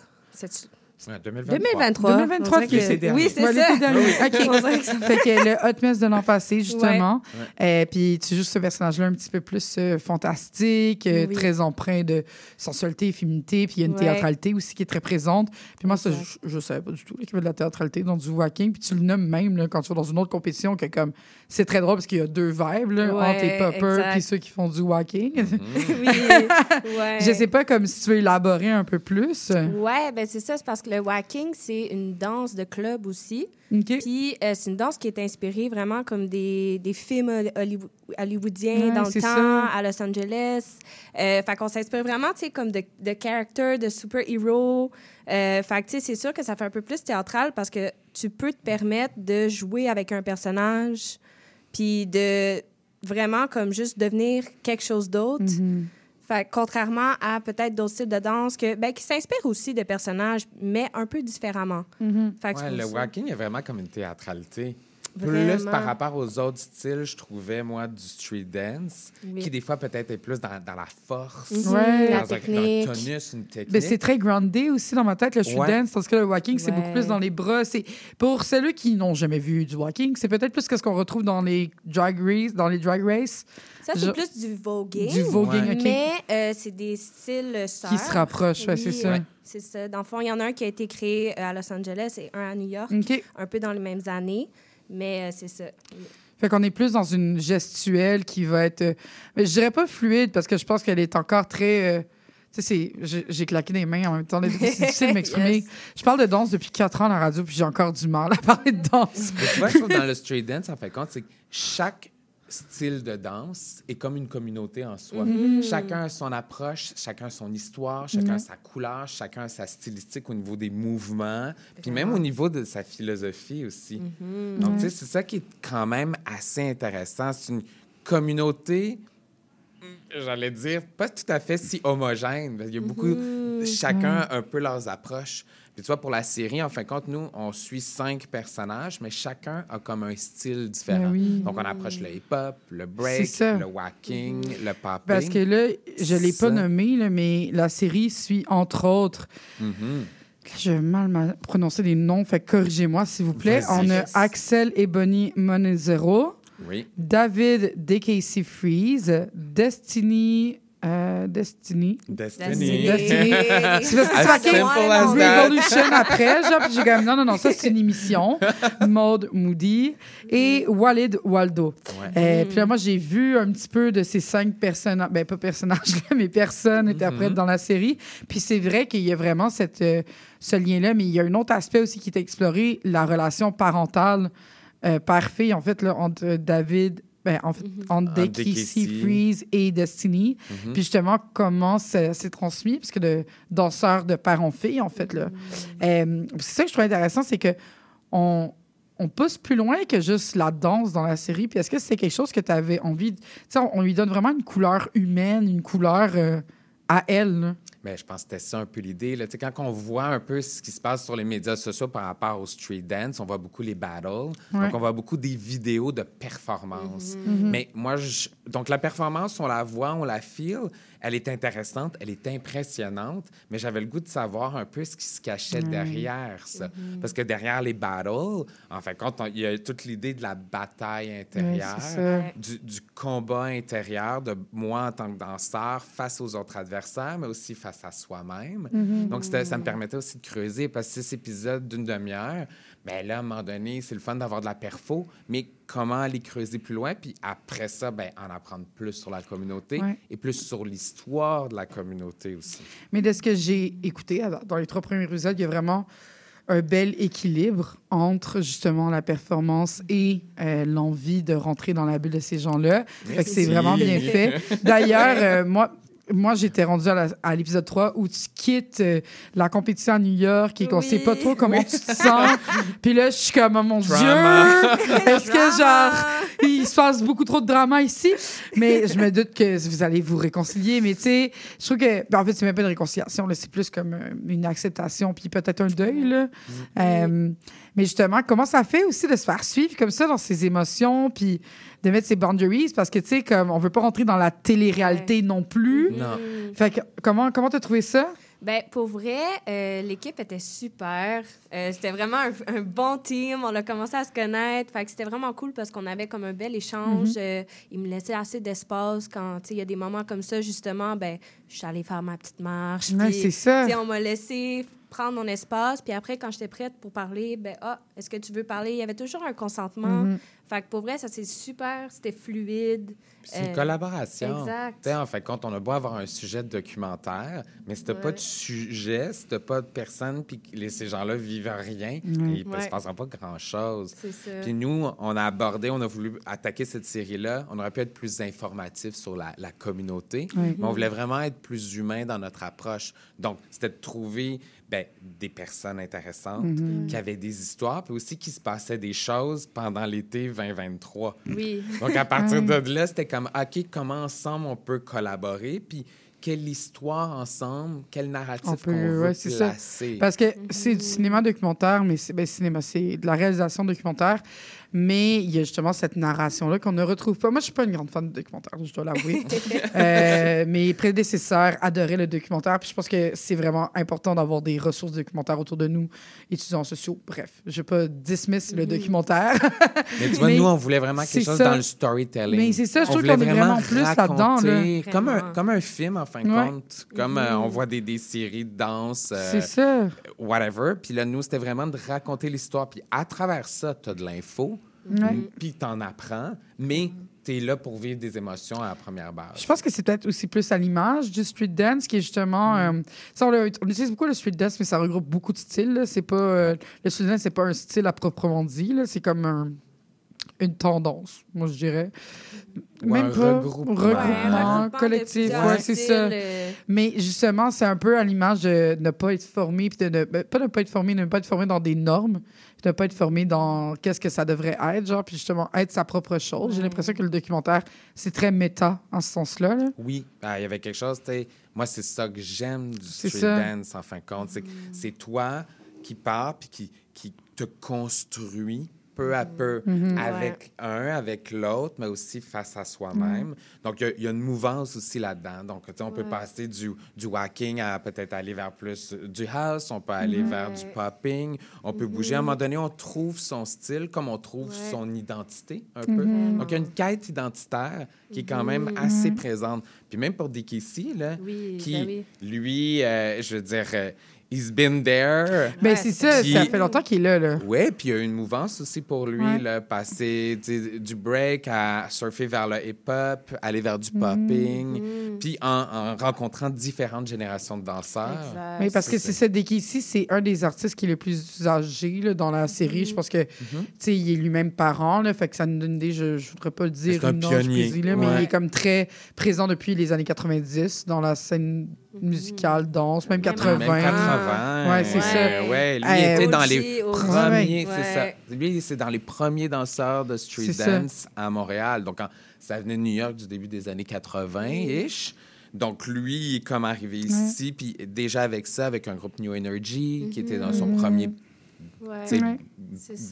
C'est- Ouais, 2023. 2023. 2023 On dirait qui que- est dernier. Oui, c'est Ouais, ça. dernier. OK. fait que le Hot Mess de l'an passé, justement. Euh, puis tu joues ce personnage-là un petit peu plus euh, fantastique, euh, Oui. très empreint de sensualité et féminité. Puis il y a une Ouais. théâtralité aussi qui est très présente. Puis moi, ça, je, je savais pas du tout qu'il y avait de la théâtralité dans du walking. Puis tu le nommes même là, quand tu vas dans une autre compétition que comme... C'est très drôle parce qu'il y a deux vibes là, Ouais, entre les poppers puis ceux qui font du walking. Oui, ouais. Je sais pas comme si tu veux élaborer un peu plus. Ouais, ben c'est ça, c'est parce que le wacking, c'est une danse de club aussi. Puis euh, c'est une danse qui est inspirée vraiment comme des, des films holly- hollywo- hollywoodiens Ouais, dans le temps, ça. à Los Angeles. Euh, fait qu'on s'inspire vraiment, tu sais, comme de, de characters, de super-héros. Euh, fait que, tu sais, c'est sûr que ça fait un peu plus théâtral parce que tu peux te permettre de jouer avec un personnage puis de vraiment comme juste devenir quelque chose d'autre. Mhm. Fait contrairement à peut-être d'autres styles de danse que, ben, qui s'inspirent aussi de personnages, mais un peu différemment. Mhm. Fait Ouais, pour le ça. walking est vraiment comme une théâtralité. Plus par rapport aux autres styles, je trouvais, moi, du street dance, Oui. qui des fois peut-être est plus dans, dans la force, Ouais. La dans, un, dans un technique. tonus, une technique. Ben, c'est très groundé aussi dans ma tête, le street Ouais. dance, tandis que le walking, c'est beaucoup plus dans les bras. C'est Pour ceux qui n'ont jamais vu du walking, c'est peut-être plus que ce qu'on retrouve dans les drag race, dans les drag race, Ça, c'est Je- plus du voguing. du voguing, Ouais. OK, Mais euh, c'est des styles sœurs. qui se rapprochent, ouais, c'est ça. ouais, C'est ça. Dans le fond, il y en a un qui a été créé euh, à Los Angeles et un à New York, un peu dans les mêmes années. Mais euh, c'est ça. Fait qu'on est plus dans une gestuelle qui va être. euh, mais je dirais pas fluide parce que je pense qu'elle est encore très. euh, tu sais, c'est- j'ai j'ai claqué des mains en même temps. C'est difficile de m'exprimer. Yes. Je parle de danse depuis quatre ans à la radio, puis j'ai encore du mal à parler de danse. Mais tu vois, je trouve dans le street dance, en fait compte, c'est que chaque style de danse est comme une communauté en soi. Chacun a son approche, chacun a son histoire, chacun a sa couleur, chacun a sa stylistique au niveau des mouvements, puis même au niveau de sa philosophie aussi. Donc, tu sais, c'est ça qui est quand même assez intéressant. C'est une communauté, j'allais dire, pas tout à fait si homogène. qu'il y a beaucoup, chacun a un peu leurs approches. Puis tu vois, pour la série, en fin de compte, nous, on suit cinq personnages, mais chacun a comme un style différent. Oui. Donc, on approche le hip-hop, le break, le whacking, le popping. Parce que là, je l'ai pas nommé, là, mais la série suit entre autres. Mhm. Je vais mal ma- prononcer les noms, fait corrigez-moi s'il vous plaît. On a Axel Ebony Monezero, Oui. David DKC Freeze, Destiny. Euh, Destiny. Destiny. Destiny. C'est parce que that. Revolution après, genre, puis j'ai comme non, non, non, ça c'est une émission. Maude Moody et Walid Waldo. Ouais. Euh, Puis là, moi, j'ai vu un petit peu de ces cinq personnages, ben pas personnages, là, mais personnes interprètes dans la série. Puis c'est vrai qu'il y a vraiment cette, euh, ce lien-là, mais il y a un autre aspect aussi qui est exploré, la relation parentale, euh, père-fille, en fait, là, entre David. Ben, en fait, entre Entre Dekisi, Dekisi. Freeze et Destiny. Mhm. Puis justement, comment ça s'est transmis, parce que de danseur de père en fille, en fait. là. Euh, c'est ça que je trouve intéressant, c'est que on, on pousse plus loin que juste la danse dans la série. Puis est-ce que c'est quelque chose que tu avais envie... de- Tu sais, on, on lui donne vraiment une couleur humaine, une couleur euh, à elle. Mais je pense que c'était ça un peu l'idée. là. Quand on voit un peu ce qui se passe sur les médias sociaux par rapport au street dance, on voit beaucoup les battles. Ouais. Donc, on voit beaucoup des vidéos de performance. Mhm. Mais moi, je- donc la performance, on la voit, on la feel. Elle est intéressante, elle est impressionnante, mais j'avais le goût de savoir un peu ce qui se cachait derrière ça. Parce que derrière les battles, en fin de compte, on- il y a toute l'idée de la bataille intérieure du, du combat intérieur de moi en tant que danseur face aux autres adversaires, mais aussi face à soi-même. Donc, c'était- ça me permettait aussi de creuser parce que six épisodes d'une demi-heure, ben là, à un moment donné, c'est le fun d'avoir de la perfo, mais comment aller creuser plus loin? Puis après ça, ben, en apprendre plus sur la communauté Ouais. et plus sur l'histoire de la communauté aussi. Mais de ce que j'ai écouté dans les trois premiers épisodes, il y a vraiment un bel équilibre entre justement la performance et euh, l'envie de rentrer dans la bulle de ces gens-là. C'est vraiment bien fait. D'ailleurs, euh, moi, moi j'étais rendue à la- à l'épisode 3 où tu quittes euh, la compétition à New York et qu'on Oui. sait pas trop comment tu te sens. Puis là, je suis comme, oh mon Drama. Dieu! Est-ce que genre, il se passe beaucoup trop de drama ici? Mais je me doute que vous allez vous réconcilier. Mais tu sais, je trouve que, ben, en fait, c'est même pas une réconciliation, là, c'est plus comme euh, une acceptation, puis peut-être un deuil. Là. Euh, mais justement, comment ça fait aussi de se faire suivre comme ça dans ses émotions, puis de mettre ses boundaries? Parce que, tu sais, comme on veut pas rentrer dans la télé-réalité non plus. Non. Fait que, comment comment t'as trouvé ça? Ben, pour vrai, euh, l'équipe était super. Euh, c'était vraiment un, un bon team. On a commencé à se connaître. Fait que c'était vraiment cool parce qu'on avait comme un bel échange. Euh, il me laissait assez d'espace quand, tu sais, il y a des moments comme ça, justement, ben, je suis allée faire ma petite marche. Ouais, c'est ça. on m'a laissé prendre mon espace. Puis après, quand j'étais prête pour parler, ben, ah, est-ce que tu veux parler? Il y avait toujours un consentement. Mhm. Fait que pour vrai, ça, c'est super. C'était fluide. C'est une Euh, collaboration. exact. En de compte, on a beau avoir un sujet de documentaire, mais si t'as pas de sujet, si t'as pas de personne, puis ces gens-là vivent rien, il ne Ouais. se passera pas grand-chose. C'est ça. Puis nous, on a abordé, on a voulu attaquer cette série-là. On aurait pu être plus informatif sur la, la communauté, mais on voulait vraiment être plus humain dans notre approche. Donc, c'était de trouver ben, des personnes intéressantes Mhm. qui avaient des histoires, puis aussi qui se passaient des choses pendant l'été 2023. Oui. Donc, à partir de là, c'était comme, OK, comment ensemble on peut collaborer, puis quelle histoire ensemble, quel narratif On peut- ouais, ça. placer? Parce que c'est du cinéma documentaire, mais c'est ben, cinéma, c'est de la réalisation documentaire. Mais il y a justement cette narration-là qu'on ne retrouve pas. Moi, je suis pas une grande fan de documentaire, je dois l'avouer. Euh, mes prédécesseurs adoraient le documentaire. Puis je pense que c'est vraiment important d'avoir des ressources documentaires autour de nous, étudiants sociaux. Bref, je vais pas dismiss le documentaire. Mais tu vois, Mais nous, on voulait vraiment quelque chose ça. dans le storytelling. Mais c'est ça, je On trouve voulait qu'on est vraiment plus là-dedans, là. Comme un, Vraiment. comme un film, en fin de Ouais. compte. Comme euh, on voit des, des séries de danse, euh, c'est ça. whatever. Puis là, nous, c'était vraiment de raconter l'histoire. Puis à travers ça, tu as de l'info, Ouais. puis t'en apprends, mais t'es là pour vivre des émotions à la première base. Je pense que c'est peut-être aussi plus à l'image du street dance qui est justement. euh, ça, on, utilise beaucoup le street dance, mais ça regroupe beaucoup de styles. là. C'est pas euh, le street dance, c'est pas un style à proprement dit. là. C'est comme un- une tendance, moi je dirais. Ou Même un pas regroupement. regroupement, collectif, ouais, c'est ça. euh, Mais justement, c'est un peu à l'image de ne pas être formé, puis de ne ben, pas ne pas être formé, ne pas être formé dans des normes, de ne pas être formé dans qu'est-ce que ça devrait être, genre, puis justement être sa propre chose. J'ai l'impression que le documentaire, c'est très méta en ce sens-là. là. Oui, ah, il y avait quelque chose, tu sais, moi, c'est ça que j'aime du street ça. dance, en fin de compte. C'est que c'est toi qui pars puis qui, qui te construit peu à peu Mhm. avec un, avec l'autre, mais aussi face à soi-même. Donc, il y a- il y, a une mouvance aussi là-dedans. Donc, tu sais, on peut passer du, du walking à peut-être aller vers plus du house, on peut aller vers du popping, on peut bouger. À un moment donné, on trouve son style comme on trouve son identité un peu. Donc, il y a une quête identitaire qui est quand même assez présente. Puis même pour Dickie là, Oui, qui, ben oui. lui, euh, je veux dire, euh, he's been there. Ben, Ouais, c'est ça, Puis- ça fait longtemps qu'il est là. là. Ouais, puis il y a une mouvance aussi pour lui, Ouais. là, passer du break à surfer vers le hip-hop, aller vers du popping, Mm. puis en, en rencontrant différentes générations de danseurs. Exact. Oui, parce que c'est c'est ça, dès ici, c'est un des artistes qui est le plus âgé là, dans la série. Je pense que, tu sais, il est lui-même parent, là, fait que ça nous donne une idée, je ne voudrais pas le dire, C'est un ange pionnier. là, mais il est comme très présent depuis les années 90 dans la scène musicale, danse, même Même 80. Même 80. Ouais, c'est ça. Ouais, lui Euh, était dans les OG. premiers, Ouais. c'est ça. Lui, c'est dans les premiers danseurs de street ça. dance à Montréal. Donc, en- ça venait de New York du début des années 80-ish. Donc, lui, il est comme arrivé ici, puis déjà avec ça, avec un groupe New Energy, qui était dans son Mhm. premier, Ouais.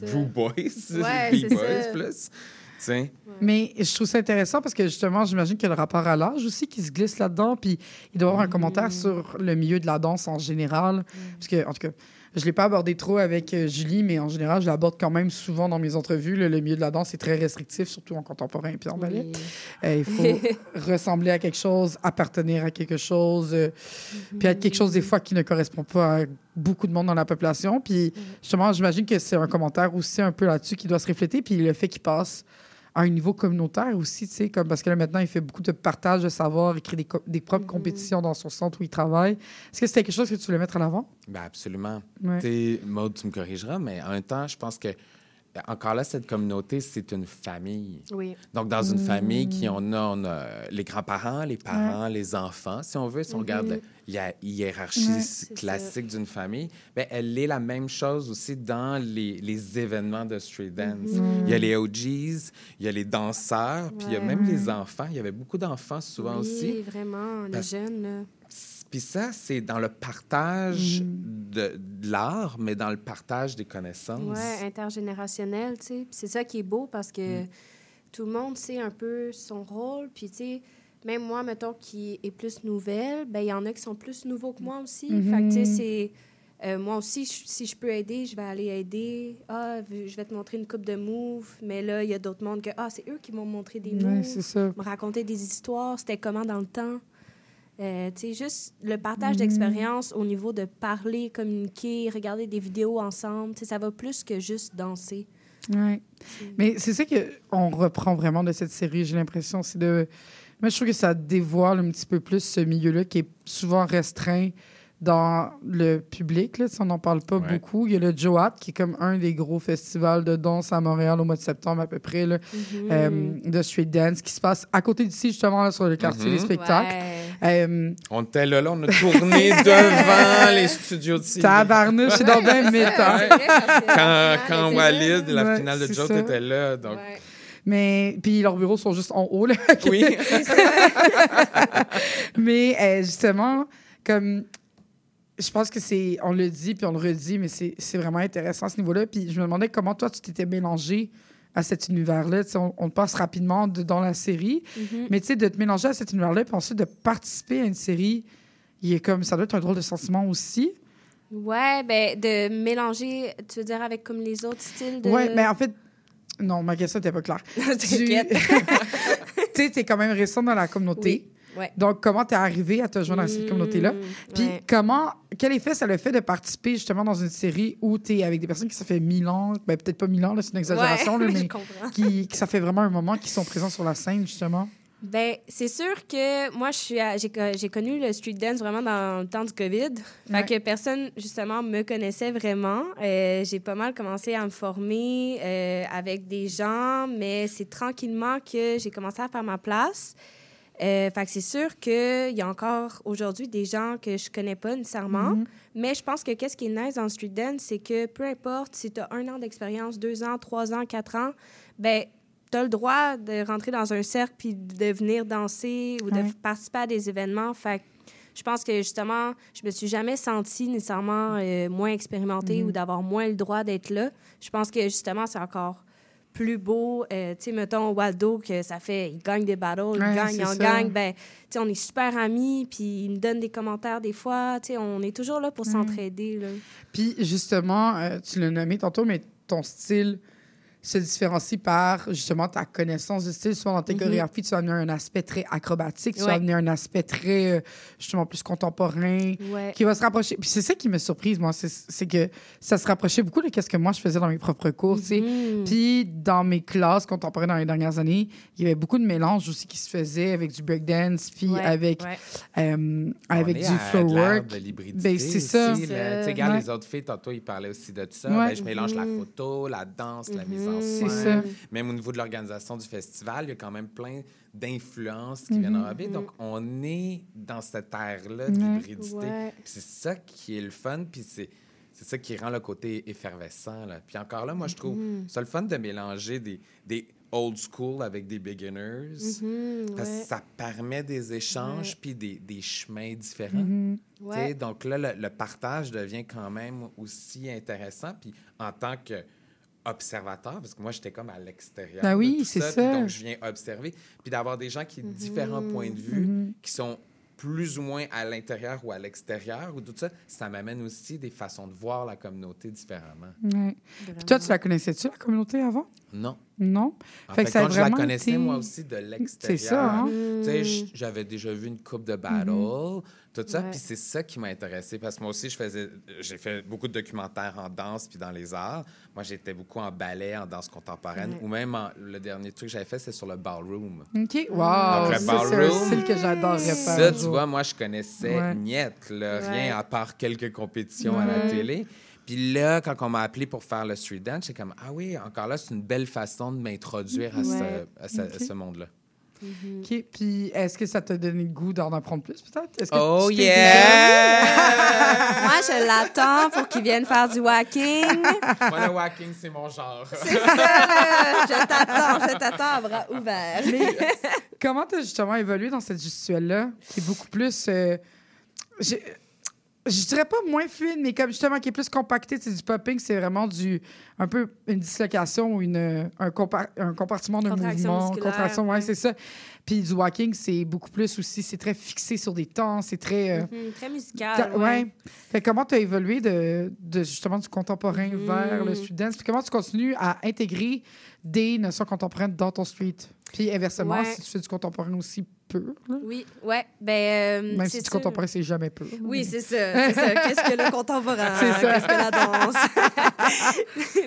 Brew Boys, B-Boys ça. plus. Mais je trouve ça intéressant parce que justement, j'imagine qu'il y a le rapport à l'âge aussi qui se glisse là-dedans. Puis il doit y avoir un commentaire sur le milieu de la danse en général. Parce que, en tout cas, je ne l'ai pas abordé trop avec euh, Julie, mais en général, je l'aborde quand même souvent dans mes entrevues. Le, le milieu de la danse est très restrictif, surtout en contemporain puis en ballet. Euh, il faut ressembler à quelque chose, appartenir à quelque chose, euh, puis être quelque chose des fois qui ne correspond pas à beaucoup de monde dans la population. Puis justement, j'imagine que c'est un commentaire aussi un peu là-dessus qui doit se refléter. Puis le fait qu'il passe à un niveau communautaire aussi, tu sais, comme parce que là maintenant, il fait beaucoup de partage de savoir, il crée des, des propres compétitions dans son centre où il travaille. Est-ce que c'était quelque chose que tu voulais mettre en avant? Ben absolument. Ouais. Maud, tu me corrigeras, mais en même temps, je pense que euh, encore là, cette communauté, c'est une famille. Oui. Donc, dans une famille qui on a, on a les grands-parents, les parents, les enfants, si on veut, si on regarde la hi- hiérarchie Ouais, classique d'une famille, ben, elle est la même chose aussi dans les, les événements de street dance. Il y a les OGs, il y a les danseurs, puis il y a même les enfants. Il y avait beaucoup d'enfants souvent oui, aussi. vraiment, les Parce- jeunes. là. Puis ça, c'est dans le partage de, de l'art, mais dans le partage des connaissances. Ouais, intergénérationnel, tu sais. Puis c'est ça qui est beau parce que tout le monde sait un peu son rôle. Puis, tu sais, même moi, mettons, qui est plus nouvelle, ben il y en a qui sont plus nouveaux que moi aussi. Fait que, tu sais, c'est... euh, moi aussi, je- si je peux aider, je vais aller aider. Ah, je vais te montrer une coupe de moves. Mais là, il y a d'autres mondes que, ah, c'est eux qui m'ont montré des Ouais, moves. c'est ça. me raconter des histoires, c'était comment dans le temps. Euh, tu sais, juste le partage Mhm. d'expérience au niveau de parler, communiquer, regarder des vidéos ensemble, tu sais, ça va plus que juste danser. Ouais. Mais c'est ça qu'on reprend vraiment de cette série, j'ai l'impression. C'est de. Moi, je trouve que ça dévoile un petit peu plus ce milieu-là qui est souvent restreint dans le public. Là, sais, on n'en parle pas Ouais. beaucoup. Il y a le Joat, qui est comme un des gros festivals de danse à Montréal au mois de septembre à peu près, là, Mhm. euh, de street dance, qui se passe à côté d'ici, justement, là, sur le quartier Mhm. des spectacles. Ouais. Euh, On était là, là, on a tourné devant les studios de cinéma. tabarnouche, c'est dans bien méta. C'est vrai, parce que Quand, quand Walid, la Ouais, finale de ça. était là. Donc, Ouais. Mais puis leurs bureaux sont juste en haut là. oui. mais euh, justement, comme je pense que c'est, on le dit puis on le redit, mais c'est vraiment intéressant à ce niveau-là. Puis je me demandais comment toi tu t'étais mélangé à cet univers-là. Sais, On, on passe rapidement de- dans la série, Mhm. mais tu sais de te mélanger à cet univers-là puis ensuite de participer à une série, il est comme ça doit être un drôle de sentiment aussi. Ouais, ben de mélanger, tu veux dire, avec comme les autres styles de... Ouais, mais en fait. Non, ma question n'était pas claire. Tu T'inquiète. tu sais, t'es quand même récent dans la communauté. Oui. Ouais. Donc, comment tu es arrivé à te joindre dans cette Mm, communauté-là? Puis, ouais. comment, quel effet ça le fait de participer justement dans une série où tu es avec des personnes qui ça fait mille ans, ben, peut-être pas mille ans, c'est une exagération, Ouais, là, mais qui, qui ça fait vraiment un moment qui sont présents sur la scène, justement? Ben, c'est sûr que moi, je suis à- j'ai co- j'ai connu le street dance vraiment dans le temps du COVID. Fait que personne, justement, me connaissait vraiment. Euh, j'ai pas mal commencé à me former euh, avec des gens, mais c'est tranquillement que j'ai commencé à faire ma place. Euh, fait que c'est sûr qu'il y a encore aujourd'hui des gens que je connais pas nécessairement. Mhm. Mais je pense que qu'est-ce qui est nice dans le street dance, c'est que peu importe si tu as un an d'expérience, deux ans, trois ans, quatre ans, ben tu as le droit de rentrer dans un cercle puis de venir danser ou Ouais. de participer à des événements. Fait que je pense que justement, je me suis jamais sentie nécessairement euh, moins expérimentée Mhm. ou d'avoir moins le droit d'être là. Je pense que justement, c'est encore plus beau. Euh, tu sais, mettons Waldo, que ça fait, il gagne des battles, Ouais, il gagne, il en ça. gagne. Ben, tu sais, on est super amis, puis il me donne des commentaires des fois. Tu sais, on est toujours là pour Ouais. s'entraider. Puis justement, euh, tu l'as nommé tantôt, mais ton style se différencie par justement ta connaissance du style. Souvent dans tes Mhm. chorégraphies, tu vas amener un aspect très acrobatique, tu vas Ouais. amener un aspect très euh, justement plus contemporain. Ouais. qui va se rapprocher. Puis c'est ça qui me surprise, moi, c'est- c'est que ça se rapprochait beaucoup de ce que moi je faisais dans mes propres cours, tu sais. Mhm. Puis dans mes classes contemporaines dans les dernières années, il y avait beaucoup de mélanges aussi qui se faisait avec du breakdance, puis Ouais, avec, ouais. euh, avec du flow de work. de l'hybridité Ben, c'est ça. Tu sais, regarde Ouais. les autres filles, tantôt, ils parlaient aussi de ça. Ouais. Ben, je mélange la Mhm. photo, la danse, la mise en Mhm. C'est scène. ça. Même au niveau de l'organisation du festival, il y a quand même plein d'influences qui Mhm. viennent enrober. Donc, on est dans cette ère-là de Ouais. C'est ça qui est le fun, puis c'est c'est ça qui rend le côté effervescent. Là. Puis encore là, moi, je trouve Mhm. ça le fun de mélanger des, des old school avec des beginners. Mhm, Parce ouais. que ça permet des échanges Ouais. puis des, des chemins différents. Mhm. Tu sais, Ouais. Donc là, le, le partage devient quand même aussi intéressant. Puis en tant que observateur, parce que moi, j'étais comme à l'extérieur. Ben de oui, tout c'est ça. donc, je viens observer. Puis d'avoir des gens qui ont différents points de vue, Mhm. qui sont plus ou moins à l'intérieur ou à l'extérieur, ou tout ça, ça m'amène aussi des façons de voir la communauté différemment. Ouais. Puis toi, tu la connaissais-tu, la communauté, avant? Non. Non? En Fait fait, que ça quand je la vraiment connaissais, été- moi aussi, de l'extérieur. C'est ça, hein? Tu sais, j'avais déjà vu une coupe de battle, tout ça, Ouais. puis c'est ça qui m'a intéressé parce que moi aussi, je faisais, j'ai fait beaucoup de documentaires en danse puis dans les arts. Moi, j'étais beaucoup en ballet, en danse contemporaine, Ouais. ou même en- le dernier truc que j'avais fait, c'est sur le ballroom. OK. Wow! Donc, le c'est que j'adorerais faire. Ça, tu vois, moi, je connaissais Ouais. niet, là, Ouais. rien à part quelques compétitions à la télé. Puis là, quand on m'a appelé pour faire le street dance, j'étais comme, ah oui, encore là, c'est une belle façon de m'introduire à, Ouais. ce, à ce- à Ok. ce monde-là. OK. Puis est-ce que ça t'a donné le goût d'en apprendre plus, peut-être? Oh yeah! Moi, je l'attends pour qu'il vienne faire du walking. Moi, le walking, c'est mon genre. C'est ça, là. Je t'attends, je t'attends à bras ouverts. Mais comment tu as justement évolué dans cette gestuelle-là, qui est beaucoup plus. euh, je dirais pas moins fluide, mais comme justement qui est plus compacté, c'est du popping, c'est vraiment du un peu une dislocation ou une un, compa- un compartiment de mouvement, contraction, ouais, ouais. c'est ça. Puis du walking, c'est beaucoup plus aussi, c'est très fixé sur des temps, c'est très euh, Mhm, très musical. ouais. Ouais. Fait comment tu as évolué de, de justement du contemporain Mhm. vers le street dance? Puis comment tu continues à intégrer des notions contemporaines dans ton street? Puis inversement, si tu fais du contemporain aussi pur, là, Oui, ouais. Ben, euh, même c'est si du sûr. contemporain, c'est jamais pur. Oui, mais- c'est ça. C'est ça. Qu'est-ce que le contemporain? C'est ça. Qu'est-ce que la danse?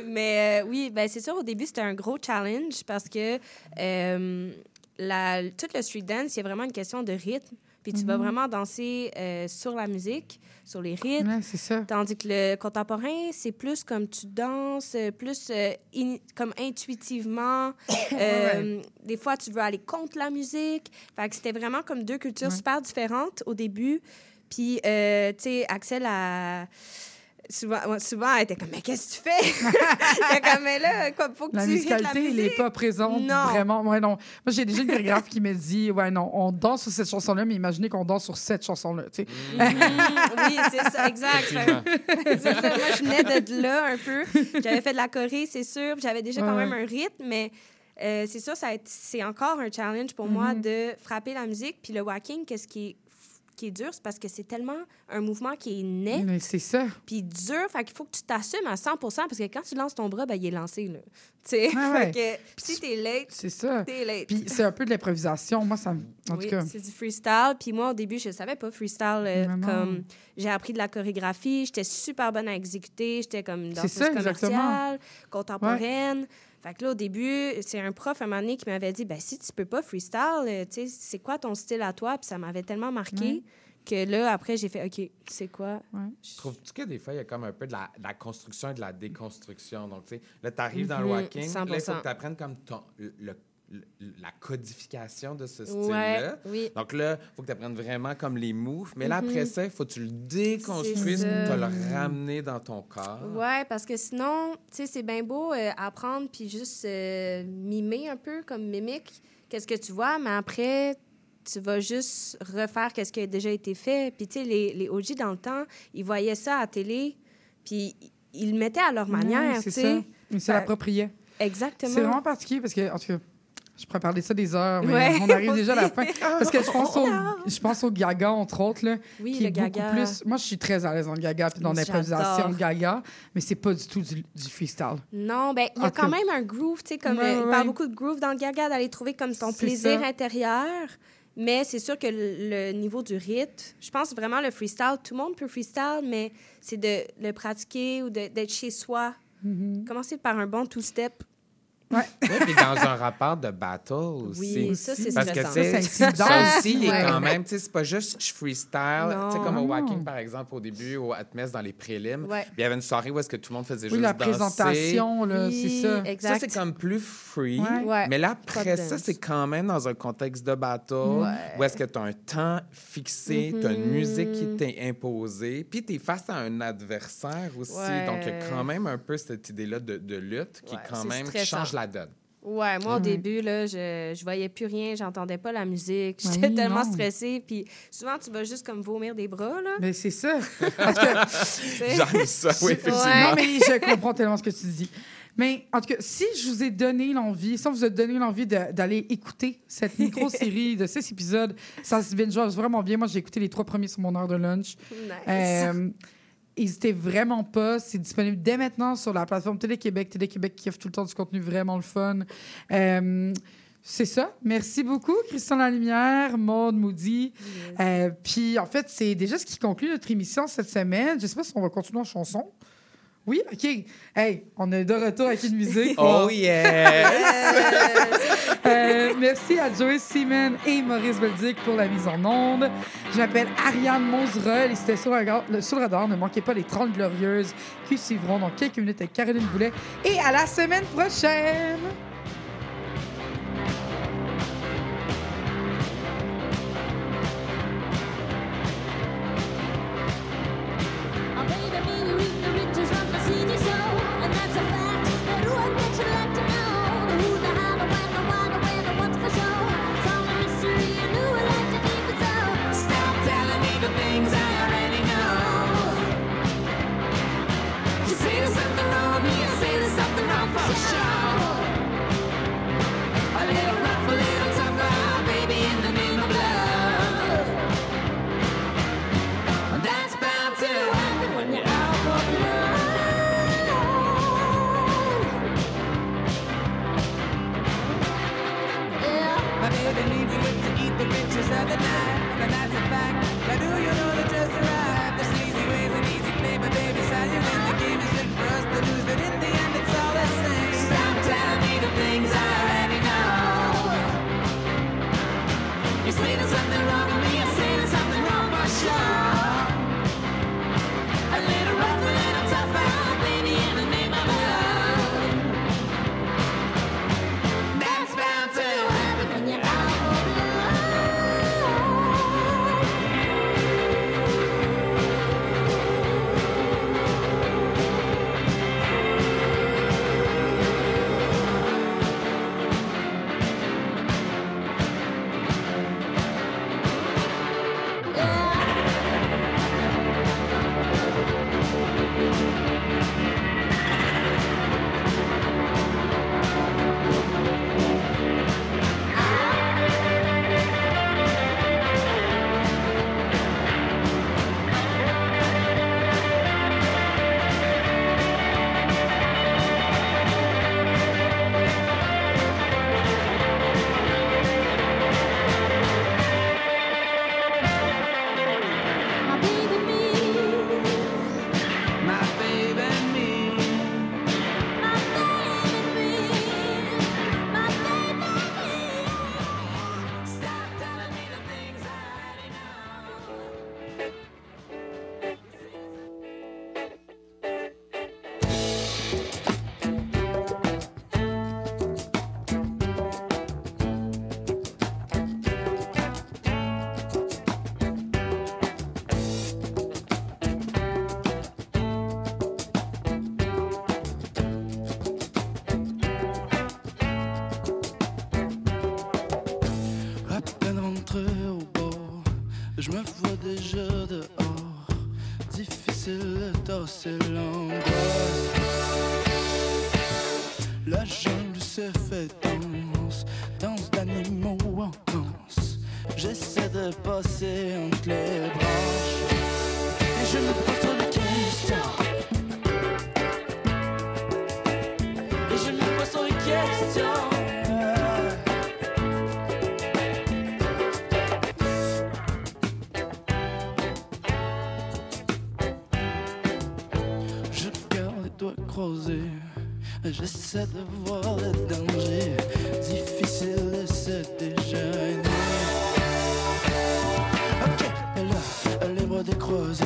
Mais euh, oui, ben, c'est sûr, au début, c'était un gros challenge parce que euh, la, tout le street dance, il y a vraiment une question de rythme. Puis tu vas Mhm. vraiment danser euh, sur la musique, sur les rythmes. Ouais, c'est ça. Tandis que le contemporain, c'est plus comme tu danses, euh, plus euh, in- comme intuitivement. Des fois, tu veux aller contre la musique. Fait que c'était vraiment comme deux cultures Ouais. super différentes au début. Puis, tu sais, Axel a... Souvent, souvent, elle était comme, mais qu'est-ce que tu fais? Comme, mais là, quoi, faut que La tu hits la musicalité, elle n'est musique. pas présente Non. vraiment. Ouais, non. Moi, j'ai déjà une chorégraphe qui me dit Ouais, non, on danse sur cette chanson-là, mais imaginez qu'on danse sur cette chanson-là. tu sais. Mhm, oui, c'est ça, exact. Ça, Moi, je venais de là un peu. J'avais fait de la choré, c'est sûr. puis J'avais déjà quand Ouais. même un rythme, mais euh, c'est sûr, ça a été- c'est encore un challenge pour moi Mhm. de frapper la musique. Puis le walking, qu'est-ce qui est qui est dur, c'est parce que c'est tellement un mouvement qui est net, Mais c'est ça. puis dur, fait qu'il faut que tu t'assumes à 100 parce que quand tu lances ton bras, ben, il est lancé, là. Tu sais, Ah ouais. que si t'es late, C'est ça. t'es late. Puis c'est un peu de l'improvisation. Moi, ça. En oui, tout cas. c'est du freestyle. Puis moi, au début, je ne savais pas freestyle. euh, comme j'ai appris de la chorégraphie, j'étais super bonne à exécuter, j'étais comme exactement. commerciale, contemporaine. Fait que là, au début, c'est un prof à un moment donné qui m'avait dit, ben si tu peux pas freestyle, euh, tu sais, c'est quoi ton style à toi? Puis ça m'avait tellement marqué Ouais. que là, après, j'ai fait, OK, c'est quoi? Trouves-tu que des fois, il y a comme un peu de la, de la construction et de la déconstruction? Donc, tu sais, là, tu arrives dans le walking, là, il faut 100%. que tu apprennes comme ton, le, le- la codification de ce Ouais, style-là. oui. Donc là, il faut que tu apprennes vraiment comme les moves. Mais là, Mhm. après ça, il faut que tu le déconstruises pour te le ramener dans ton corps. Ouais, parce que sinon, tu sais, c'est bien beau euh, apprendre puis juste euh, mimer un peu comme mimique. Qu'est-ce que tu vois, mais après, tu vas juste refaire qu'est-ce qui a déjà été fait. Puis, tu sais, les, les OG dans le temps, ils voyaient ça à la télé, puis ils le mettaient à leur manière, tu c'est sais. c'est Fait- l'approprié. Exactement. C'est vraiment particulier parce que, en tout cas, je pourrais parler de ça des heures, mais Ouais, on arrive déjà à la fin. Parce que je pense au, je pense au gaga, entre autres, là, Oui, qui le est beaucoup gaga. plus... Moi, je suis très à l'aise dans le gaga puis dans l'improvisation gaga, mais c'est pas du tout du, du freestyle. Non, ben il y a quand même un groove, tu sais, comme Ouais, euh, il ouais. parle beaucoup de groove dans le gaga, d'aller trouver comme ton plaisir ça. intérieur. Mais c'est sûr que le, le niveau du rythme, je pense vraiment le freestyle, tout le monde peut freestyle, mais c'est de le pratiquer ou d'être chez soi. Mm-hmm. Commencer par un bon two-step. Oui, puis dans un rapport de battle aussi. Oui, ça, c'est Parce que, tu sais, Ça, c'est intimidant. ça aussi, il est Ouais. quand même, tu sais, c'est pas juste je freestyle, tu sais, comme au Non. Walking, par exemple, au début, au Atmos, dans les prélims. Ouais. Puis il y avait une soirée où est-ce que tout le monde faisait Oui, juste la danser. présentation, là, Oui, c'est ça. Exact. Ça, c'est comme plus free. Ouais. Ouais. Mais là, après ça, c'est quand même dans un contexte de battle Ouais. où est-ce que tu as un temps fixé, tu as une Mhm. musique qui t'est imposée, puis tu es face à un adversaire aussi. Ouais. Donc, il y a quand même un peu cette idée-là de, de lutte qui, Ouais, quand même, stressant. change la donne. Ouais, moi, au Ouais. début, là, je, je voyais plus rien, j'entendais pas la musique. J'étais oui, tellement non. stressée. Puis souvent, tu vas juste comme vomir des bras, là. Mais c'est ça. J'aime ça, oui, effectivement. Ouais, mais je comprends tellement ce que tu dis. Mais en tout cas, si je vous ai donné l'envie, si on vous a donné l'envie de- d'aller écouter cette micro-série de six épisodes, ça se binge vraiment bien. Moi, j'ai écouté les trois premiers sur mon heure de lunch. Nice. Euh, N'hésitez vraiment pas. C'est disponible dès maintenant sur la plateforme Télé-Québec. Télé-Québec qui offre tout le temps du contenu vraiment le fun. Euh, c'est ça. Merci beaucoup, Christian Lalumière, Maude Moody. Euh, puis, en fait, c'est déjà ce qui conclut notre émission cette semaine. Je sais pas si on va continuer en chanson. Oui, OK. Hey, on est de retour avec une musique. Oh yes! Euh, merci à Joey Seaman et Maurice Beldic pour la mise en onde. Je m'appelle Ariane Monzerol et c'était sur, le radar- le- sur le radar. Ne manquez pas les 30 Glorieuses qui suivront dans quelques minutes avec Caroline Boulet. Et à la semaine prochaine! Déjà dehors, difficile de. J'essaie de voir le danger. Difficile de se déjeuner. Ok, et là, les bras décroisés.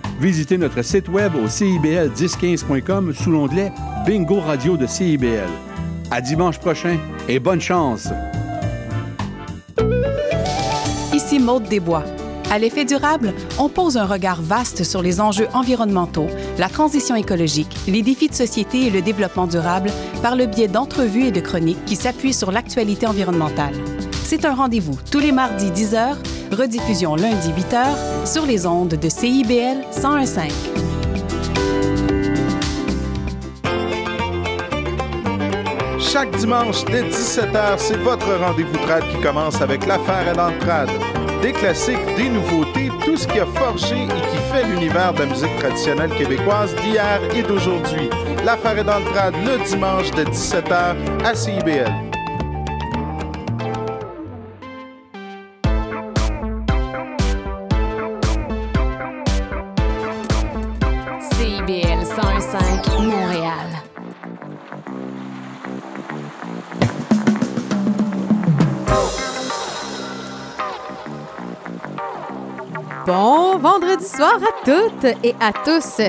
visitez notre site web au cibl1015.com sous l'onglet Bingo Radio de CIBL. À dimanche prochain et bonne chance! Ici Maude Desbois. À l'effet durable, on pose un regard vaste sur les enjeux environnementaux, la transition écologique, les défis de société et le développement durable par le biais d'entrevues et de chroniques qui s'appuient sur l'actualité environnementale. C'est un rendez-vous tous les mardis 10h, rediffusion lundi 8h sur les ondes de CIBL 1015. Chaque dimanche dès 17h, c'est votre rendez-vous trad qui commence avec l'affaire et l'entrade. Des classiques, des nouveautés, tout ce qui a forgé et qui fait l'univers de la musique traditionnelle québécoise d'hier et d'aujourd'hui. L'affaire est dans le le dimanche de 17h à. CIBL vendredi soir à toutes et à tous.